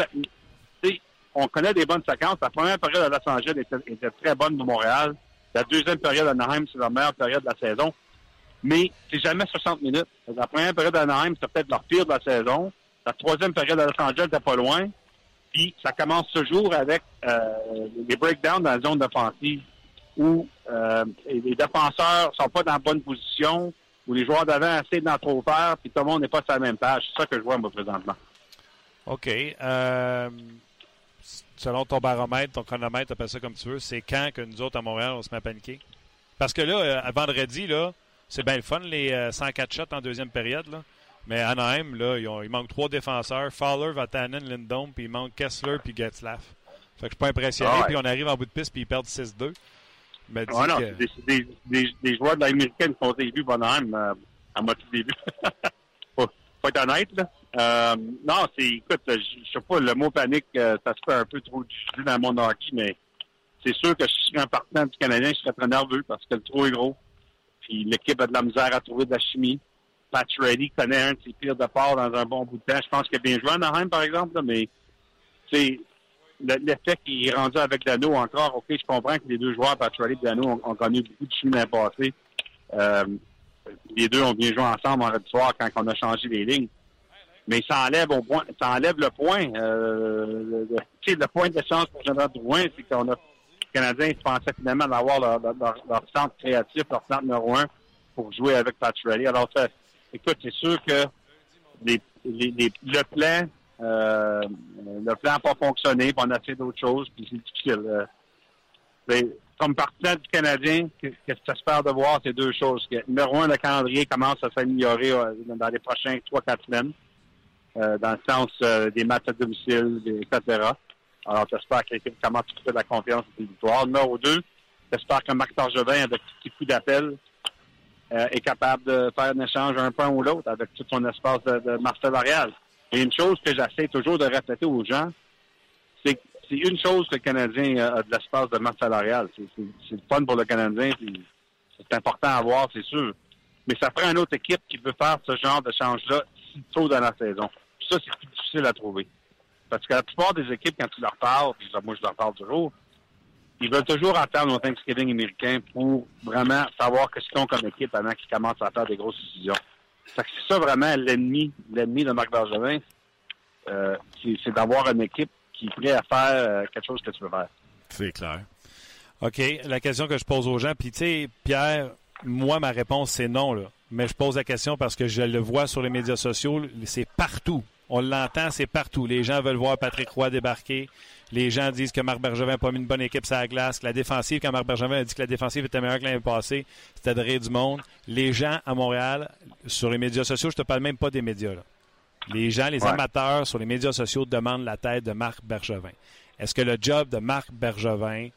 on connaît des bonnes séquences. La première période à Los Angeles était, était très bonne pour Montréal. La deuxième période à Anaheim, c'est la meilleure période de la saison. Mais c'est jamais 60 minutes. La première période à Anaheim, c'était peut-être leur pire de la saison. La troisième période à Los Angeles n'était pas loin. Puis ça commence toujours avec euh, les breakdowns dans la zone défensive où euh, les défenseurs sont pas dans la bonne position, où les joueurs d'avant essaient d'en trop faire, puis tout le monde n'est pas sur la même page. C'est ça que je vois, moi, présentement. OK. Euh, selon ton baromètre, ton chronomètre, appelle ça comme tu veux, c'est quand que nous autres à Montréal, on se met à paniquer? Parce que là, euh, à vendredi, là, c'est bien le fun, les euh, 104 shots en deuxième période. Là. Mais à Anaheim, là, ils ont- il manque trois défenseurs. Fowler, Vatanen, Lindholm, puis il manque Kessler puis Getzlaff. Fait que je suis pas impressionné. Ah ouais. Puis on arrive en bout de piste puis ils perdent 6-2. Mais dis Ah non, que- des, joueurs de l'américaine qui ont des buts Bonhomme euh, à moitié [laughs] faut, faut être honnête, là. Euh, non, c'est, écoute, je sais pas, le mot panique, euh, ça se fait un peu trop diffusé dans monde hockey, mais c'est sûr que si je serais un partenaire du Canadien, je serais très nerveux parce que le trou est gros. Puis l'équipe a de la misère à trouver de la chimie. Pat Reddy connaît un de ses pires départs dans un bon bout de temps. Je pense qu'il a bien joué à Anaheim, par exemple, là, mais c'est le- l'effet qu'il est rendu avec Dano encore. OK, je comprends que les deux joueurs, Patrick et Dano, ont, connu beaucoup de chimie le passé. Euh, les deux ont bien joué ensemble en soir quand on a changé les lignes. Mais ça enlève au point, ça enlève le point. Euh, le, le- point de chance pour Jonathan Drouin, c'est qu'on a les Canadiens pensaient finalement d'avoir leur, centre créatif, leur centre numéro un pour jouer avec Patrick. Alors, ça, écoute, c'est sûr que le plan, euh, le plan n'a pas fonctionné, puis on a fait d'autres choses, puis c'est difficile. Euh, comme partenaire du Canadien, que, que tu espères de voir, c'est deux choses. Que, numéro un, le calendrier commence à s'améliorer euh, dans les prochains trois, quatre semaines, dans le sens euh, des matchs à domicile, etc. Alors, j'espère que l'équipe commence à trouver de la confiance et des victoires. Numéro deux, j'espère que Marc Bergevin, avec petit coup d'appel, euh, est capable de faire un échange un point ou l'autre avec tout son espace de, de salariale. Et une chose que j'essaie toujours de répéter aux gens, c'est que c'est une chose que le Canadien a, de l'espace de masse salariale. C'est le fun pour le Canadien, c'est important à voir, c'est sûr. Mais ça prend une autre équipe qui veut faire ce genre de change-là si tôt dans la saison. Ça, c'est plus difficile à trouver. Parce que la plupart des équipes, quand tu leur parles, puis moi je leur parle toujours, ils veulent toujours attendre au Thanksgiving américain pour vraiment savoir ce qu'ils ont comme équipe avant qu'ils commencent à faire des grosses décisions. C'est ça vraiment l'ennemi, l'ennemi de Marc Bergevin, euh, c'est c'est d'avoir une équipe qui est prête à faire euh, quelque chose que tu veux faire. C'est clair. OK. La question que je pose aux gens, puis tu sais, Pierre, moi, ma réponse, c'est non, là. Mais je pose la question parce que je le vois sur les médias sociaux, c'est partout. On l'entend, c'est partout. Les gens veulent voir Patrick Roy débarquer. Les gens disent que Marc Bergevin n'a pas mis une bonne équipe sur la glace. Que la défensive, quand Marc Bergevin a dit que la défensive était meilleure que l'année passée, c'était de rire du monde. Les gens à Montréal, sur les médias sociaux, je te parle même pas des médias, là. Les gens, les Ouais. amateurs sur les médias sociaux demandent la tête de Marc Bergevin. Est-ce que le job de Marc Bergevin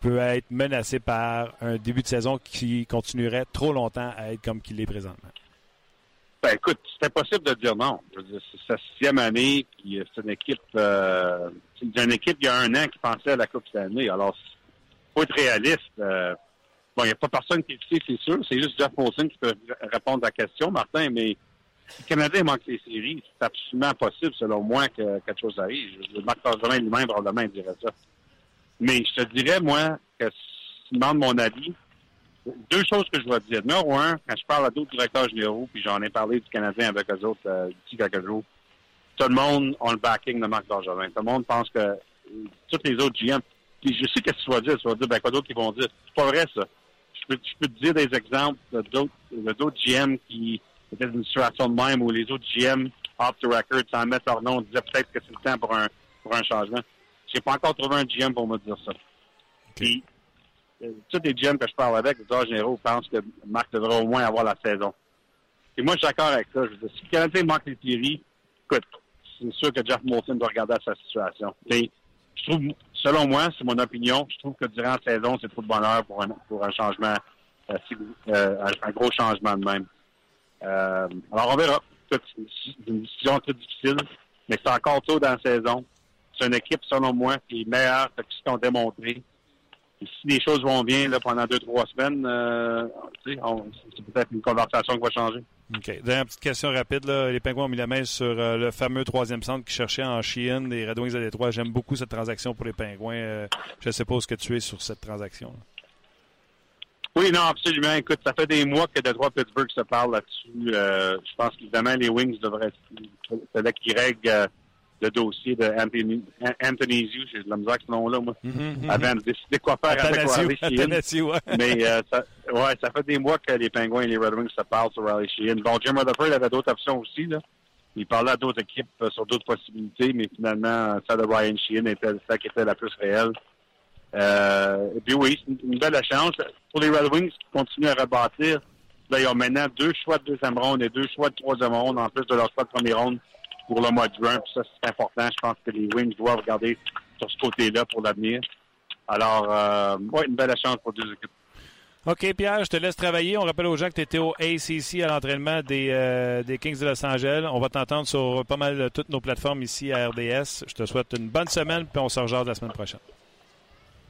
peut être menacé par un début de saison qui continuerait trop longtemps à être comme qu'il est présentement? Ben écoute, c'est impossible de dire non. C'est sa sixième année, puis euh, c'est une équipe euh, c'est une équipe il y a un an qui pensait à la Coupe année. Alors, faut être réaliste. euh, bon, il n'y a pas personne qui le sait, c'est sûr. C'est juste Jeff Molson qui peut répondre à la question, Martin, mais le Canadien manque les séries, c'est absolument possible, selon moi, que quelque chose arrive. Dire, Marc Bergevin lui-même, probablement, il dirait ça. Mais je te dirais, moi, que si tu demandes mon avis, deux choses que je dois te dire. Numéro un, quand je parle à d'autres directeurs généraux, puis j'en ai parlé du Canadien avec eux autres euh, d'ici quelques jours, tout le monde a le backing de Marc Bergevin. Tout le monde pense que euh, tous les autres GM, puis je sais qu'est-ce que tu vas dire. Tu vas dire, ben quoi d'autre qu'ils vont dire? C'est pas vrai, ça. Je peux, je peux te dire des exemples de d'autres, de d'autres GM qui étaient dans une situation de même où les autres GM, off the record, sans mettre leur nom, disaient peut-être que c'est le temps pour un, pour un changement. J'ai pas encore trouvé un GM pour me dire ça. Puis, tous les GM que je parle avec, les directeurs généraux, pensent que Marc devrait au moins avoir la saison. Et moi, je suis d'accord avec ça. Je dire, si le Canadien manque les séries, écoute, c'est sûr que Jeff Molson doit regarder à sa situation. Je trouve, selon moi, c'est mon opinion, je trouve que durant la saison, c'est trop de bonheur pour un, pour un changement, euh, euh, un, gros changement de même. Euh, alors, on verra. C'est une décision très difficile, mais c'est encore tôt dans la saison. C'est une équipe, selon moi, qui est meilleure que ce qu'ils ont démontré. Et si les choses vont bien là, pendant deux, trois semaines, euh, c'est peut-être une conversation qui va changer. OK. Dernière petite question rapide. Là. Les Pingouins ont mis la main sur euh, le fameux troisième centre qui cherchait en Chine des Red Wings à Détroit. J'aime beaucoup cette transaction pour les Pingouins. Euh, je ne sais pas où ce que tu es sur cette transaction. là. Oui, non, absolument. Écoute, ça fait des mois que Detroit Pittsburgh se parle là-dessus. Euh, je pense qu'évidemment, les Wings devraient fallait qu'ils règlent le dossier de Anthony, An- Anthony Zhu, j'ai de la misère avec ce nom-là, moi, avant de décider quoi faire avec Riley Sheehan. Ouais. Mais euh, [laughs] ça, ouais, ça fait des mois que les Penguins et les Red Wings se parlent sur Riley Sheehan. Bon, Jim Rutherford avait d'autres options aussi. Là. Il parlait à d'autres équipes euh, sur d'autres possibilités, mais finalement, celle de Ryan Sheehan était celle qui était la plus réelle. Euh, et puis oui, c'est une, une belle chance. Pour les Red Wings qui continuent à rebâtir, là, ils ont maintenant deux choix de deuxième ronde et deux choix de troisième ronde en plus de leur choix de première ronde pour le mois de juin. Puis ça, c'est important. Je pense que les Wings doivent regarder sur ce côté-là pour l'avenir. Alors, euh, ouais, une belle chance pour deux équipes. OK, Pierre, je te laisse travailler. On rappelle aux gens que tu étais au ACC à l'entraînement des, euh, des Kings de Los Angeles. On va t'entendre sur pas mal de toutes nos plateformes ici à RDS. Je te souhaite une bonne semaine, puis on se rejoint la semaine prochaine.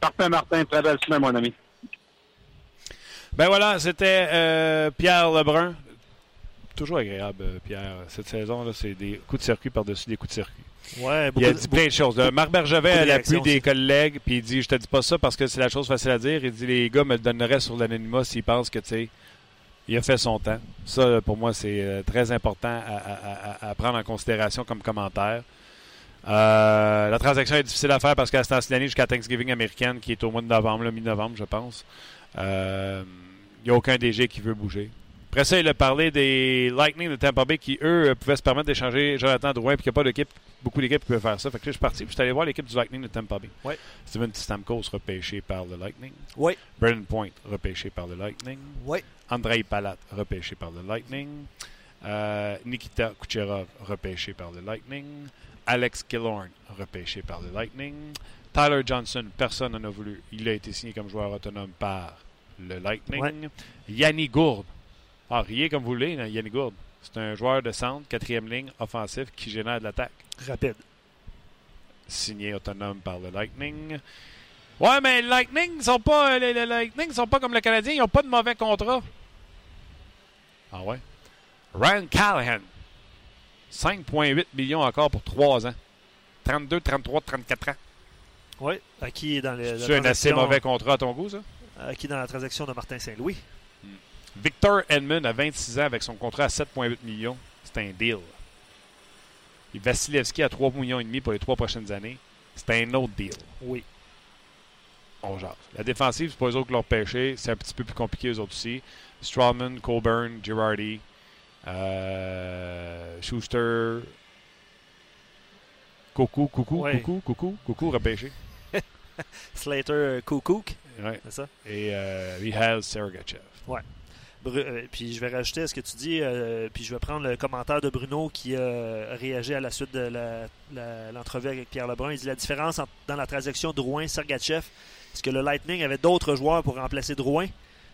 Parfait, Martin. Très belle semaine, mon ami. Ben voilà, c'était euh, Pierre Lebrun. Toujours agréable, euh, Pierre. Cette saison, c'est des coups de circuit par-dessus des coups de circuit. Ouais, Il a dit de- plein de choses. Marc Bergevin à l'appui des collègues, puis il dit Je te dis pas ça parce que c'est la chose facile à dire. Il dit Les gars me le donneraient sur l'anonymat s'ils pensent que, tu sais, il a fait son temps. Ça, pour moi, c'est euh, très important à, à- à- à prendre en considération comme commentaire. Euh, la transaction est difficile à faire parce lance l'année jusqu'à Thanksgiving américaine, qui est au mois de novembre, mi-novembre, je pense. Euh, Il n'y a aucun DG qui veut bouger. Après ça, il a parlé des Lightning de Tampa Bay qui, eux, euh, pouvaient se permettre d'échanger Jonathan Drouin, puis qu'il n'y a pas d'équipe, beaucoup d'équipes qui peuvent faire ça. Fait que là, je suis parti, puis je suis allé voir l'équipe du Lightning de Tampa Bay. Ouais. Steven Stamkos, repêché par le Lightning. Oui. Brendan Point, repêché par le Lightning. Oui. Andrei Palat, repêché par le Lightning. Euh, Nikita Kucherov, repêché par le Lightning. Alex Killorn, repêché par le Lightning. Tyler Johnson, personne n'en a voulu. Il a été signé comme joueur autonome par le Lightning. Ouais. Yanni Gourde. Ah, riez comme vous voulez, hein, Yanni Gourde. C'est un joueur de centre, quatrième ligne, offensif, qui génère de l'attaque. Rapide. Signé autonome par le Lightning. Ouais, mais le Lightning sont pas, les, les Lightning sont pas comme le Canadien. Ils n'ont pas de mauvais contrat. Ah ouais? Ryan Callahan. 5,8 millions encore pour 3 ans. 32, 33, 34 ans. Oui. Acquis dans, le, C'est un assez mauvais contrat à ton goût, ça? acquis dans la transaction de Martin Saint-Louis? Victor Edmund a 26 ans avec son contrat à 7,8 millions. C'est un deal. Et Vasilevski à 3 millions et demi pour les trois prochaines années. C'est un autre deal. Oui. On jase. La défensive, c'est pas eux autres qui l'ont pêché. C'est un petit peu plus compliqué eux autres aussi. Strawman, Colburn, Girardi, euh, Schuster, Coucou, coucou, Ouais. coucou, coucou, coucou, repêché. [laughs] Slater Koukouk, Ouais. c'est ça? Et euh, Mihail Sergachev. Bru- euh, puis je vais rajouter à ce que tu dis, euh, puis je vais prendre le commentaire de Bruno qui a réagi à la suite de l'entrevue avec Pierre Lebrun. Il dit la différence dans la transaction Drouin-Sergachev, c'est que le Lightning avait d'autres joueurs pour remplacer Drouin.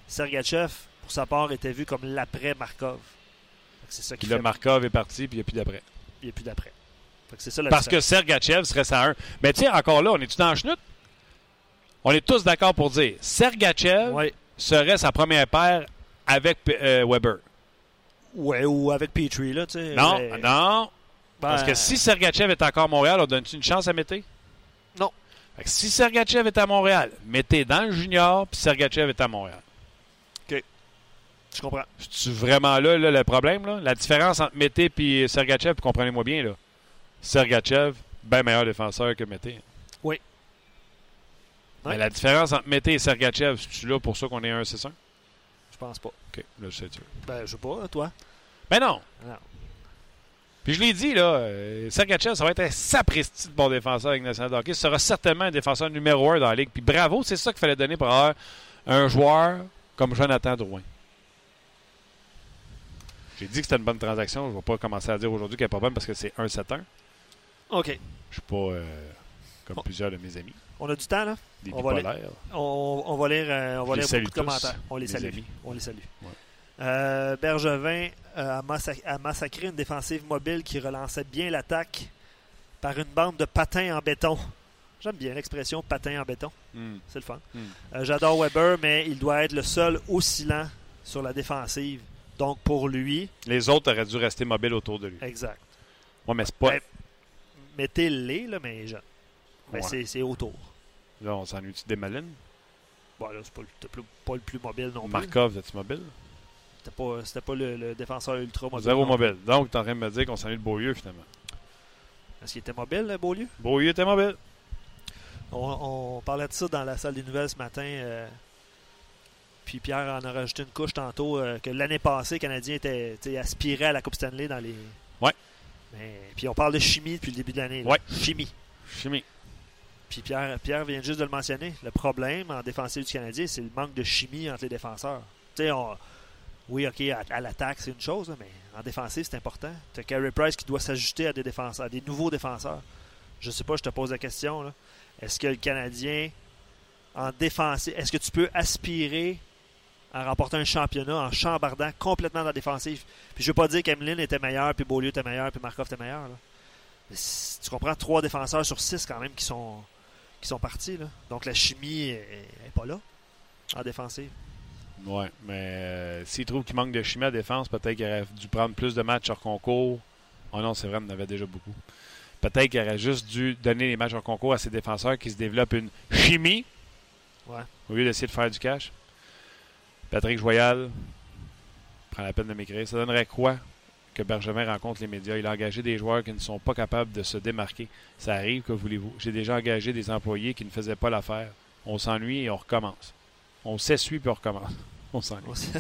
Sergachev, pour sa part, était vu comme l'après Markov. Fait que C'est ça qui Puis fait le Markov est parti, puis il n'y a plus d'après. il n'y a plus d'après. Parce que. Sergachev serait ça 1. Mais tiens, encore là, on est-tu dans chenoute? On est tous d'accord pour dire Sergachev serait sa première paire avec euh, Weber. Ouais, ou avec Petrie, là, tu sais. Non, mais- non. Parce Ben, que si Sergachev est encore à Montréal, on donne-tu une chance à Mété? Non. Fait que si Sergachev est à Montréal, Mété dans le junior, puis Sergachev est à Montréal. Je comprends. C'est-tu vraiment là, là, le problème? Là? La différence entre Mété et Sergachev, comprenez-moi bien, là. Sergachev, bien meilleur défenseur que Mété. Oui. Mais Ouais. la différence entre Mété et Sergachev, c'est-tu là pour ça qu'on est 1-6-1? Je pense pas. OK, là, je sais tu. Ben, je sais pas, toi. Ben non. Non. Puis je l'ai dit, là, euh, Sergachev, ça va être un sapristi de bon défenseur avec National hockey. Ce sera certainement un défenseur numéro un dans la ligue. Puis bravo, c'est ça qu'il fallait donner pour avoir un joueur comme Jonathan Drouin. J'ai dit que c'était une bonne transaction. Je ne vais pas commencer à dire aujourd'hui qu'il n'y a pas de problème parce que c'est 1-7-1. OK. Je suis pas euh, comme plusieurs de mes amis, On a du temps, là? des On va aller- bipolaires. On, on va lire, euh, on va Je les lire salue beaucoup de tous, commentaires. On les salue. amis. On les salue. Ouais. Euh, Bergevin euh, a, massa- a massacré une défensive mobile qui relançait bien l'attaque par une bande de patins en béton. J'aime bien l'expression patin en béton. Hmm. C'est le fun. Hmm. Euh, J'adore Weber, mais il doit être le seul oscillant sur la défensive. Donc pour lui, Les autres auraient dû rester mobiles autour de lui. exact. Ouais, mais c'est pas. Ben, Mettez-les, là, mais Ouais. c'est- c'est autour. Là, on s'ennuie-tu des malines? Bon, là, c'est pas, le- t'es plus- pas le plus mobile non plus. Markov, es-tu mobile? C'était pas, c'était pas le, le défenseur ultra mobile. Zéro mobile. Donc, tu es en train de me dire qu'on s'ennuie de Beaulieu, finalement. Est-ce qu'il était mobile, le Beaulieu? Beaulieu était mobile. On, on parlait de ça dans la salle des nouvelles ce matin. euh, puis Pierre en a rajouté une couche tantôt euh, que l'année passée, le Canadien était aspiré à la Coupe Stanley dans les. Ouais. Mais, puis on parle de chimie depuis le début de l'année. Ouais. Chimie. Chimie. Puis Pierre, vient juste de le mentionner. Le problème en défensive du Canadien, c'est le manque de chimie entre les défenseurs. Tu sais, oui, OK, à, l'attaque, c'est une chose, mais en défensive, c'est important. Tu as Carey Price qui doit s'ajuster à des défenseurs, à des nouveaux défenseurs. Je sais pas, je te pose la question. Est-ce que le Canadien, en défensive, est-ce que tu peux aspirer à remporter un championnat en chambardant complètement dans la défensive? Puis je veux pas dire qu'Emeline était meilleur, puis Beaulieu était meilleur, puis Markov était meilleur. tu comprends, trois défenseurs sur six quand même qui sont, qui sont partis. Là. Donc la chimie n'est pas là en défensive. Ouais, mais euh, s'il trouve qu'il manque de chimie à défense, peut-être qu'il aurait dû prendre plus de matchs hors concours. Oh non, c'est vrai, on en avait déjà beaucoup. Peut-être qu'il aurait juste dû donner les matchs hors concours à ses défenseurs qui se développent une chimie Ouais. au lieu d'essayer de faire du cash. Patrick Joyal prend la peine de m'écrire. Ça donnerait quoi que Bergevin rencontre les médias? Il a engagé des joueurs qui ne sont pas capables de se démarquer. Ça arrive, que voulez-vous? J'ai déjà engagé des employés qui ne faisaient pas l'affaire. On s'ennuie et on recommence. On s'essuie puis on recommence. [laughs] On s'ennuie.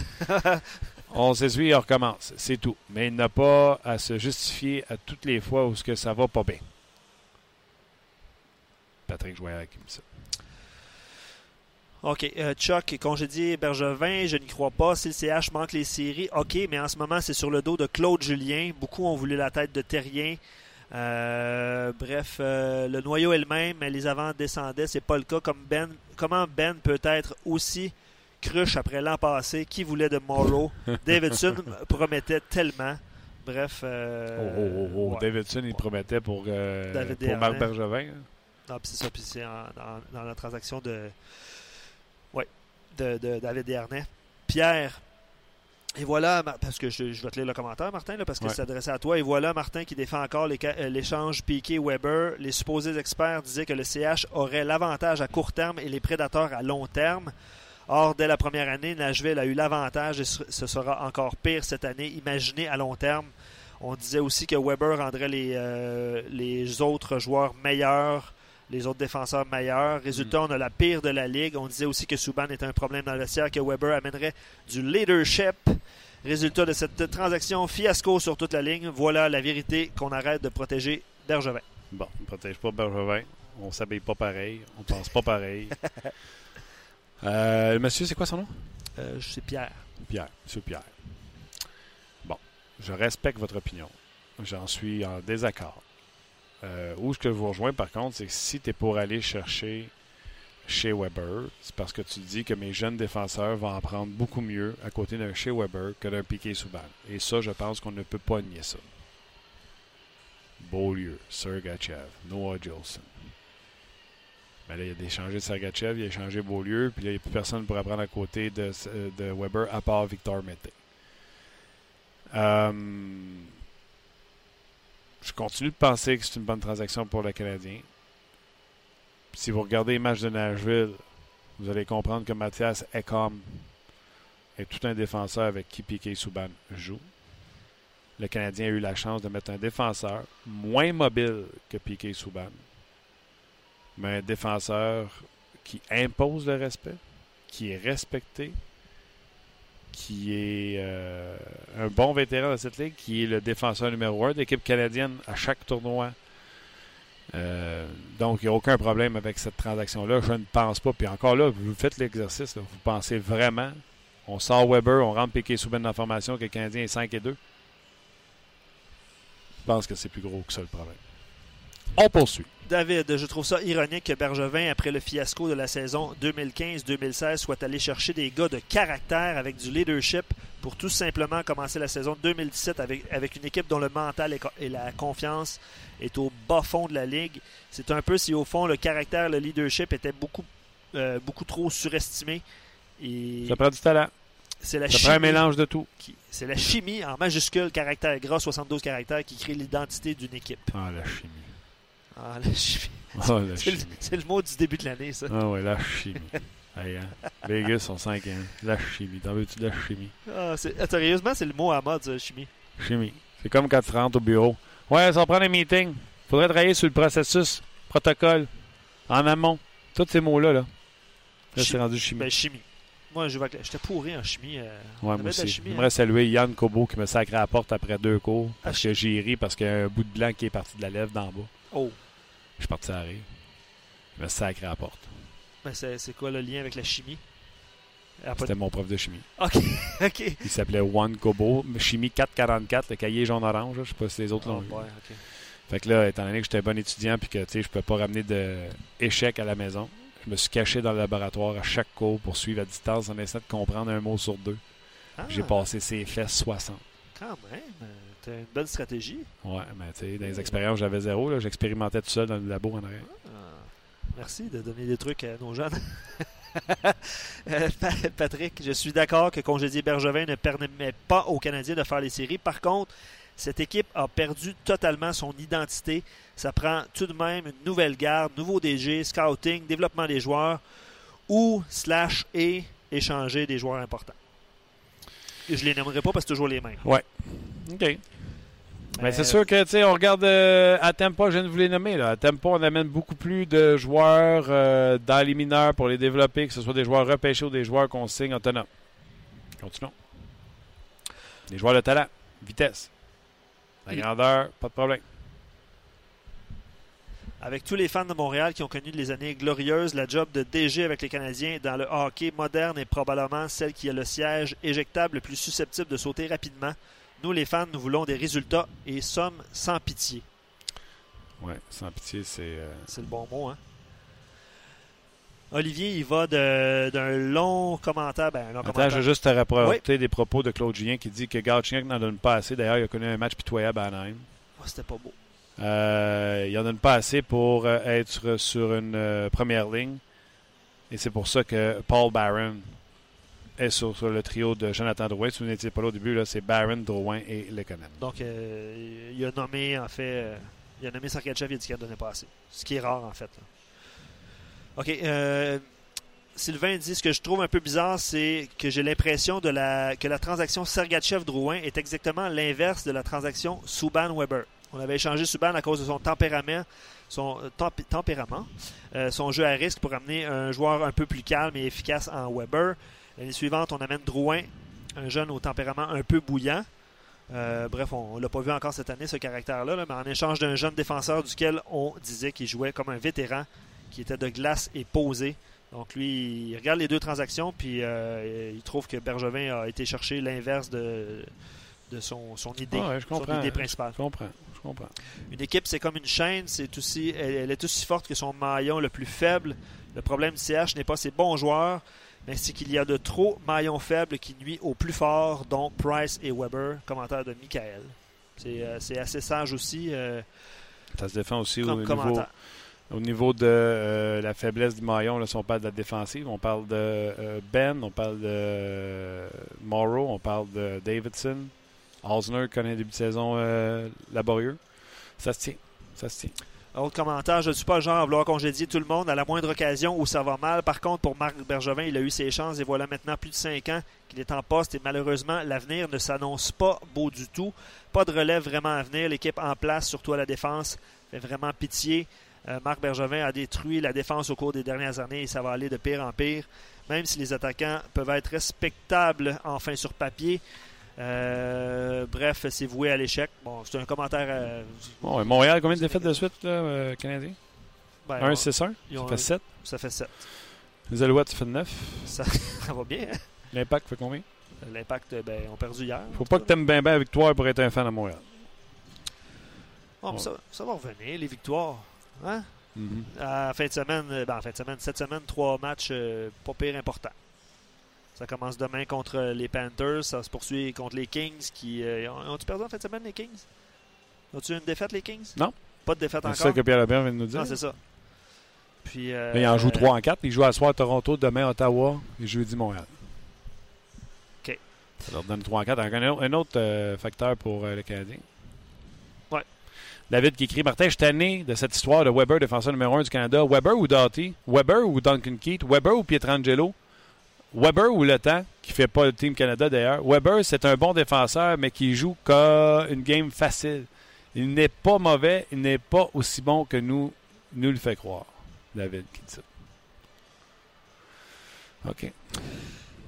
[laughs] on s'essuie et on recommence. C'est tout. Mais il n'a pas à se justifier à toutes les fois où ce que ça va pas bien. Patrick Joyard qui me dit ça. OK. Euh, Chuck, congédié Bergevin, je n'y crois pas. Si le CH manque les séries, OK, mais en ce moment, c'est sur le dos de Claude Julien. Beaucoup ont voulu la tête de Terrien. Euh, bref, euh, le noyau est le même, mais les avants descendaient. C'est pas le cas. Comme ben, comment Ben peut être aussi cruche après l'an passé? Qui voulait de Morrow? [laughs] Davidson promettait tellement. Bref. euh, Oh, oh, oh, oh. ouais. Davidson, il promettait pour, euh, David pour Marc. Bergevin. hein. Non, puis c'est ça, puis c'est dans la transaction de. Ouais, de, de David Desharnais. Pierre. Et voilà, parce que je, je vais te lire le commentaire, Martin, là, parce que Ouais. c'est adressé à toi. Et voilà, Martin qui défend encore euh, l'échange Piquet-Weber. Les supposés experts disaient que le CH aurait l'avantage à court terme et les prédateurs à long terme. Or, dès la première année, Nashville a eu l'avantage et ce ce sera encore pire cette année. Imaginez à long terme. On disait aussi que Weber rendrait les, euh, les autres joueurs meilleurs, les autres défenseurs meilleurs. Résultat, on a la pire de la ligue. On disait aussi que Subban était un problème dans le vestiaire, que Weber amènerait du leadership. Résultat de cette transaction, fiasco sur toute la ligne. Voilà la vérité qu'on arrête de protéger Bergevin. Bon, on ne protège pas Bergevin. On s'habille pas pareil. On pense pas pareil. [laughs] Euh, le monsieur, c'est quoi son nom? Euh, je sais Pierre. Pierre. Monsieur Pierre. Bon, je respecte votre opinion. J'en suis en désaccord. Euh, où ce que je vous rejoins, par contre, c'est que si tu es pour aller chercher chez Weber, c'est parce que tu dis que mes jeunes défenseurs vont en prendre beaucoup mieux à côté d'un chez Weber que d'un Piqué Souban. Et ça, je pense qu'on ne peut pas nier ça. Beaulieu, Sergachev, Noah Jolson. Mais là, il a échangé Sergachev, il a échangé Beaulieu, puis là, il n'y a plus personne pour apprendre à côté de, de Weber à part Victor Mété. Euh, je continue de penser que c'est une bonne transaction pour le Canadien. Si vous regardez les matchs de Nashville, vous allez comprendre que Mathias Ekholm est tout un défenseur avec qui Piquet Souban joue. Le Canadien a eu la chance de mettre un défenseur moins mobile que Piquet Souban, mais un défenseur qui impose le respect, qui est respecté, qui est euh, un bon vétéran de cette ligue, qui est le défenseur numéro un de l'équipe canadienne à chaque tournoi. Euh, donc, il n'y a aucun problème avec cette transaction-là. Je ne pense pas. Puis encore là, vous faites l'exercice. Vous pensez vraiment, on sort Weber, on rentre Piquet Souben dans la formation, que le Canadien est 5 et 2. Je pense que c'est plus gros que ça le problème. On poursuit. David, je trouve ça ironique que Bergevin, après le fiasco de la saison 2015-2016, soit allé chercher des gars de caractère avec du leadership pour tout simplement commencer la saison 2017 avec, avec une équipe dont le mental et, la confiance est au bas fond de la ligue. C'est un peu si au fond le caractère, le leadership était beaucoup, euh, beaucoup trop surestimé. Et Ça prend du talent. c'est la Ça prend un chimie mélange de tout. qui- c'est la chimie en majuscule caractère gras 72 caractères qui crée l'identité d'une équipe. Ah, la chimie. Ah, la chimie. Ah, C'est le, chimie. c'est le mot du début de l'année, ça. Ah ouais, la chimie. Hey, hein. Vegas sont 5 1. La chimie. T'en veux-tu de la chimie? Ah, c'est- ah, sérieusement, c'est le mot à mode, ça, chimie. Chimie. C'est comme quand tu rentres au bureau. Ouais, ça va prendre un meeting. Faudrait travailler sur le processus, protocole, en amont. Tous ces mots-là, là. Là, c'est Chi- rendu chimie. Ben, chimie. Moi, je j'étais pourri en chimie. euh, ouais, moi aussi. chimie, hein. J'aimerais saluer Yann Kobo qui me sacré à la porte après deux cours. Parce Ah, que j'ai ri parce qu'il y a un bout de blanc qui est parti de la lèvre d'en bas. Oh, Je suis parti à rire. Il me sacré à la porte. ben, c'est quoi le lien avec la chimie? Ah, C'était mon prof de chimie. Ok, [laughs] ok. Il s'appelait Juan Kobo. Chimie 444, le cahier jaune-orange. Je sais pas si les autres Oh, l'ont ouais, ok. Fait que là, étant donné que j'étais un bon étudiant puis que tu sais, je pouvais pas ramener d'échecs à la maison, je me suis caché dans le laboratoire à chaque cours pour suivre à distance en essayant de comprendre un mot sur deux. Ah, J'ai passé ses fesses 60. Quand même, t'as une bonne stratégie. Ouais, mais tu sais, dans les expériences, j'avais zéro. là. J'expérimentais tout seul dans le labo en arrière. Ah, merci de donner des trucs à nos jeunes. [laughs] Euh, Pa- Patrick, je suis d'accord que congédier Bergevin ne permet pas aux Canadiens de faire les séries. Par contre, cette équipe a perdu totalement son identité. Ça prend tout de même une nouvelle garde, nouveau DG, scouting, développement des joueurs ou slash et échanger des joueurs importants. Je les nommerai pas parce que c'est toujours les mêmes. OK. Mais c'est sûr que, tu sais, on regarde euh, à Tampa, je viens de vous les nommer. Là. À Tampa, on amène beaucoup plus de joueurs euh, dans les mineurs pour les développer, que ce soit des joueurs repêchés ou des joueurs qu'on signe autonomes. Continuons. Des joueurs de talent, vitesse. La grandeur, pas de problème. Avec tous les fans de Montréal qui ont connu les années glorieuses, la job de DG avec les Canadiens dans le hockey moderne est probablement celle qui a le siège éjectable le plus susceptible de sauter rapidement. Nous, les fans, nous voulons des résultats et sommes sans pitié. Ouais, sans pitié, c'est. euh, C'est le bon mot, hein? Olivier, il va d'un long commentaire. Ben, un long Attends, commentaire. je juste te rapporter des propos de Claude Julien qui dit que Galchenyuk n'en donne pas assez. D'ailleurs, il a connu un match pitoyable à Anaheim. Oh, C'était pas beau. Euh, il n'en donne pas assez pour euh, être sur une première ligne. Et c'est pour ça que Paul Barron est sur, le trio de Jonathan Drouin. Si vous n'étiez pas là au début, là, c'est Barron, Drouin et Lekonen. Donc, euh, il a nommé, en fait, euh, il a nommé Sarkachev, il a dit qu'il ne donnait pas assez. Ce qui est rare, en fait. là. OK. euh, Sylvain dit ce que je trouve un peu bizarre, c'est que j'ai l'impression de la, que la transaction Sergachev-Drouin est exactement l'inverse de la transaction Subban-Weber. On avait échangé Subban à cause de son tempérament, son temp- tempérament, son jeu à risque pour amener un joueur un peu plus calme et efficace en Weber. L'année suivante, on amène Drouin, un jeune au tempérament un peu bouillant. Euh, bref, on ne l'a pas vu encore cette année, ce caractère-là, là, mais en échange d'un jeune défenseur duquel on disait qu'il jouait comme un vétéran, qui était de glace et posé. Donc lui, il regarde les deux transactions, puis euh, il trouve que Bergevin a été chercher l'inverse de, de son, son idée, Ah ouais, je son idée principale. Je comprends. Je comprends. Une équipe, c'est comme une chaîne, c'est aussi, elle, elle est aussi forte que son maillon le plus faible. Le problème du CH n'est pas ses bons joueurs, c'est qu'il y a de trop maillons faibles qui nuit aux plus forts, dont Price et Weber. Commentaire de Michael. C'est euh, assez sage aussi euh, Ça se défend aussi au niveau, au niveau de euh, la faiblesse du maillon. Là, si on parle de la défensive, on parle de Ben, on parle de Morrow, on parle de Davidson. Osner connaît un début de saison laborieux. Ça se tient. Ça se tient. Autre commentaire, je ne suis pas le genre à vouloir congédier tout le monde à la moindre occasion où ça va mal. Par contre, pour Marc Bergevin, il a eu ses chances et voilà maintenant plus de 5 ans qu'il est en poste et malheureusement, l'avenir ne s'annonce pas beau du tout. Pas de relève vraiment à venir. L'équipe en place, surtout à la défense, fait vraiment pitié. Euh, Marc Bergevin a détruit la défense au cours des dernières années et ça va aller de pire en pire. Même si les attaquants peuvent être respectables enfin sur papier. Euh, bref, c'est voué à l'échec. Bon, c'est un commentaire. euh, Bon, Montréal, combien de défaites de suite, là, euh, Canadien? Ben, 1-6-1 ils Ça ont- fait 7. Ça fait 7. Les Alouettes, ça fait 9. Ça, ça va bien. L'Impact fait combien? L'impact, ben, ont perdu hier. Faut pas que t'aimes bien bien la victoire pour être un fan de Montréal. Ça, ça va revenir, les victoires. Hein? Mhm. À fin de semaine, ben, en fin de semaine, cette semaine, trois matchs euh, pas pire importants. Ça commence demain contre les Panthers. Ça se poursuit contre les Kings qui. euh, ont- Ont-ils perdu en de semaine, les Kings? Ont-ils une défaite, les Kings? Non. Pas de défaite C'est encore? ça que Pierre Lebert vient de nous dire. Non, c'est ça. Puis. euh, Là, il en joue 3 en 4. Il joue à soir à Toronto, demain à Ottawa et jeudi Montréal. OK. Ça leur donne 3 en 4. Un autre, euh, facteur pour euh, le Canadien. Ouais. David qui écrit Martin, je suis tanné de cette histoire de Weber, défenseur numéro 1 du Canada. Weber ou Doughty? Weber ou Duncan Keith? Weber ou Pietrangelo? Weber ou Le Temps, qui fait pas le Team Canada d'ailleurs. Weber, c'est un bon défenseur, mais qui joue une game facile. Il n'est pas mauvais, il n'est pas aussi bon que nous, nous le fait croire. David qui dit ça? OK.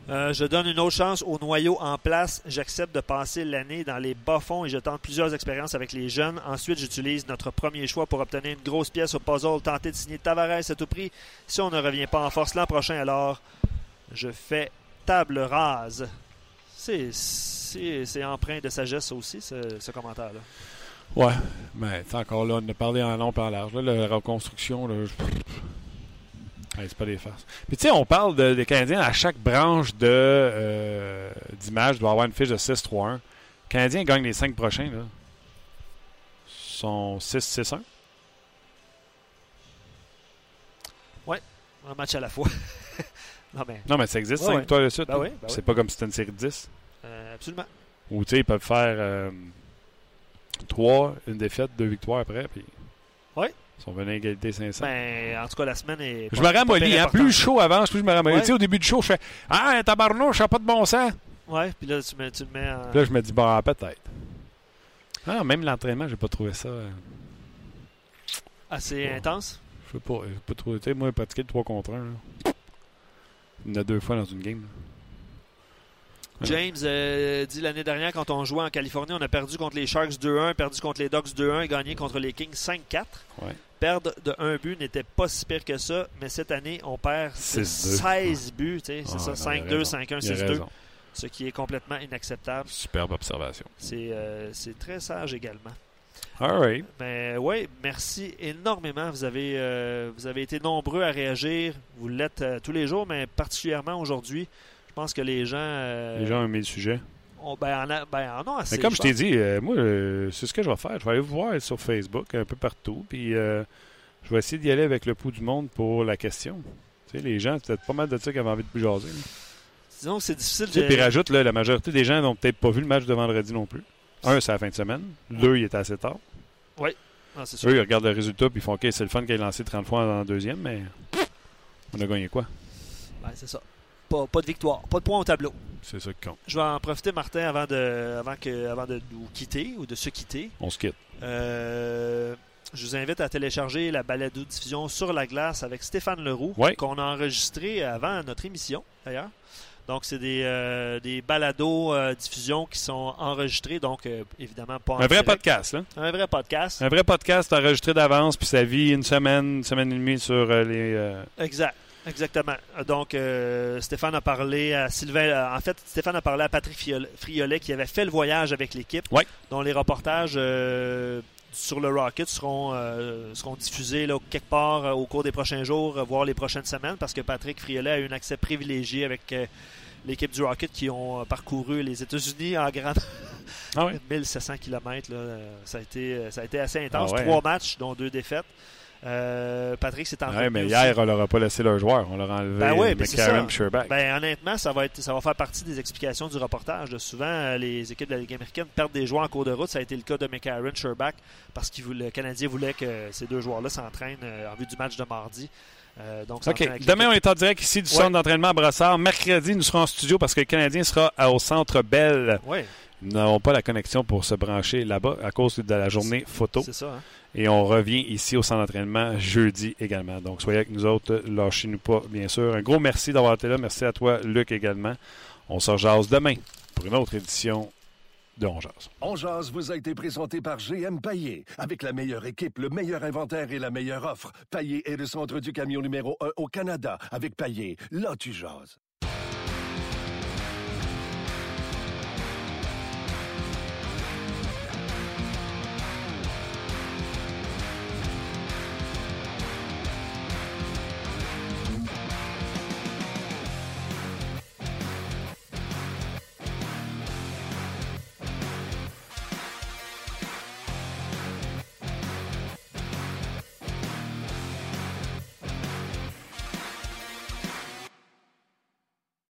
Euh, je donne une autre chance au noyau en place. J'accepte de passer l'année dans les bas-fonds et je tente plusieurs expériences avec les jeunes. Ensuite, j'utilise notre premier choix pour obtenir une grosse pièce au puzzle, tenter de signer Tavares à tout prix. Si on ne revient pas en force l'an prochain, alors je fais table rase. C'est, c'est, c'est empreint de sagesse aussi, ce, ce commentaire-là. Ouais, mais encore là, on a parlé en long et en large. Là, la reconstruction, là, je- c'est pas des farces. Puis tu sais, on parle de- des Canadiens à chaque branche de euh, d'image, doit avoir une fiche de 6-3-1. Les Canadiens gagnent les 5 prochains, là. sont 6-6-1. Un match à la fois. [laughs] non, mais Non, mais ça existe, Ouais, 5 ouais. victoires de suite. Ben oui, ben c'est oui. pas comme si c'était une série de 10. euh, absolument. Ou tu sais, ils peuvent faire 3, une défaite, 2 victoires après, puis Ouais. ils sont venus à égalité 500. Ben, en tout cas, la semaine est. Je pas- me ramollis, hein. Plus le show avance, plus je me ramollis. Ouais. Tu sais, au début du show, je fais Ah, tabarnouche, ça pas de bon sens. Ouais, puis là, tu, le mets en. Là, je me dis Bah, peut-être. Ah, même l'entraînement, j'ai pas trouvé ça. euh, assez intense. Je sais pas. J'ai pas trouvé. Tu sais, moi, pratiquer le 3 contre 1. Il y en a deux fois dans une game. James euh, dit l'année dernière, quand on jouait en Californie, on a perdu contre les Sharks 2-1, perdu contre les Ducks 2-1 et gagné contre les Kings 5-4. Ouais. Perdre de un but n'était pas si pire que ça, mais cette année, on perd de 6-2. 16 buts. C'est Ah, ça, non, il a 5-2, raison. 5-1, Il a 6-2, raison. ce qui est complètement inacceptable. Superbe observation. C'est euh, c'est très sage également. All right. Mais oui, merci énormément. Vous avez, euh, vous avez été nombreux à réagir. Vous l'êtes euh, tous les jours, mais particulièrement aujourd'hui. Je pense que les gens. euh, Les gens ont aimé le sujet. ben, en, a- ben, en ont assez. Mais comme je t'ai dit, moi, c'est ce que je vais faire. Je vais aller vous voir sur Facebook, un peu partout. Puis je vais essayer d'y aller avec le pouls du monde pour la question. Tu sais, les gens, c'est peut-être pas mal de ça qui avaient envie de jaser. là. Disons que c'est difficile Tu sais, de. Puis rajoute, là, la majorité des gens n'ont peut-être pas vu le match de vendredi non plus. Un, c'est la fin de semaine. Deux, il était assez tard. Ah, c'est sûr. Eux, ils regardent le résultat puis ils font OK, c'est le fun qu'il ait lancé 30 fois en deuxième, mais on a gagné quoi? Ben, c'est ça. Pas, pas de victoire, pas de points au tableau. C'est ça qui compte. Je vais en profiter, Martin, avant de, avant que, avant de nous quitter ou de se quitter. On se quitte. Euh, je vous invite à télécharger la balado diffusion sur la glace avec Stéphane Leroux, qu'on a enregistré avant notre émission, d'ailleurs. Donc, c'est des, euh, des balados euh, diffusion qui sont enregistrés, donc euh, évidemment pas en Un vrai direct. podcast, là. Un vrai podcast. Un vrai podcast enregistré d'avance, puis ça vit une semaine, une semaine et demie sur euh, les. euh, Exact. Exactement. Donc, euh, Stéphane a parlé à Sylvain. en fait, Stéphane a parlé à Patrick Friolet qui avait fait le voyage avec l'équipe. Ouais. Dont les reportages sur le Rocket seront, euh, seront diffusés là, quelque part euh, au cours des prochains jours, euh, voire les prochaines semaines, parce que Patrick Friolet a eu un accès privilégié avec l'équipe du Rocket qui ont parcouru les États-Unis en grand [laughs] Ah ouais? 1700 km. Là, ça, a été, ça a été assez intense. Ah ouais, Trois hein? matchs, dont deux défaites. Euh, Patrick s'est en Ouais, mais hier, on leur a pas laissé leur joueur. On leur a enlevé Ben ouais, McCarron et Sherback. Ben, honnêtement, ça va, être, ça va faire partie des explications du reportage. Souvent, euh, les équipes de la Ligue américaine perdent des joueurs en cours de route. Ça a été le cas de McCarron, Sherback, parce que le Canadien voulait que ces deux joueurs-là s'entraînent euh, en vue du match de mardi. Euh, donc, OK. s'entraînent avec Demain, on est en direct ici du Ouais. centre d'entraînement à Brassard. Mercredi, nous serons en studio parce que le Canadien sera au centre Bell. Ouais, Nous n'avons pas la connexion pour se brancher là-bas à cause de la journée photo. c'est ça. hein. Et on revient ici au centre d'entraînement jeudi également. Donc, soyez avec nous autres. Lâchez-nous pas, bien sûr. Un gros merci d'avoir été là. Merci à toi, Luc, également. On se rejase demain pour une autre édition de On Jase. On Jase vous a été présenté par GM Paillé. Avec la meilleure équipe, le meilleur inventaire et la meilleure offre. Paillé est le centre du camion numéro 1 au Canada. Avec Paillé, là tu jases.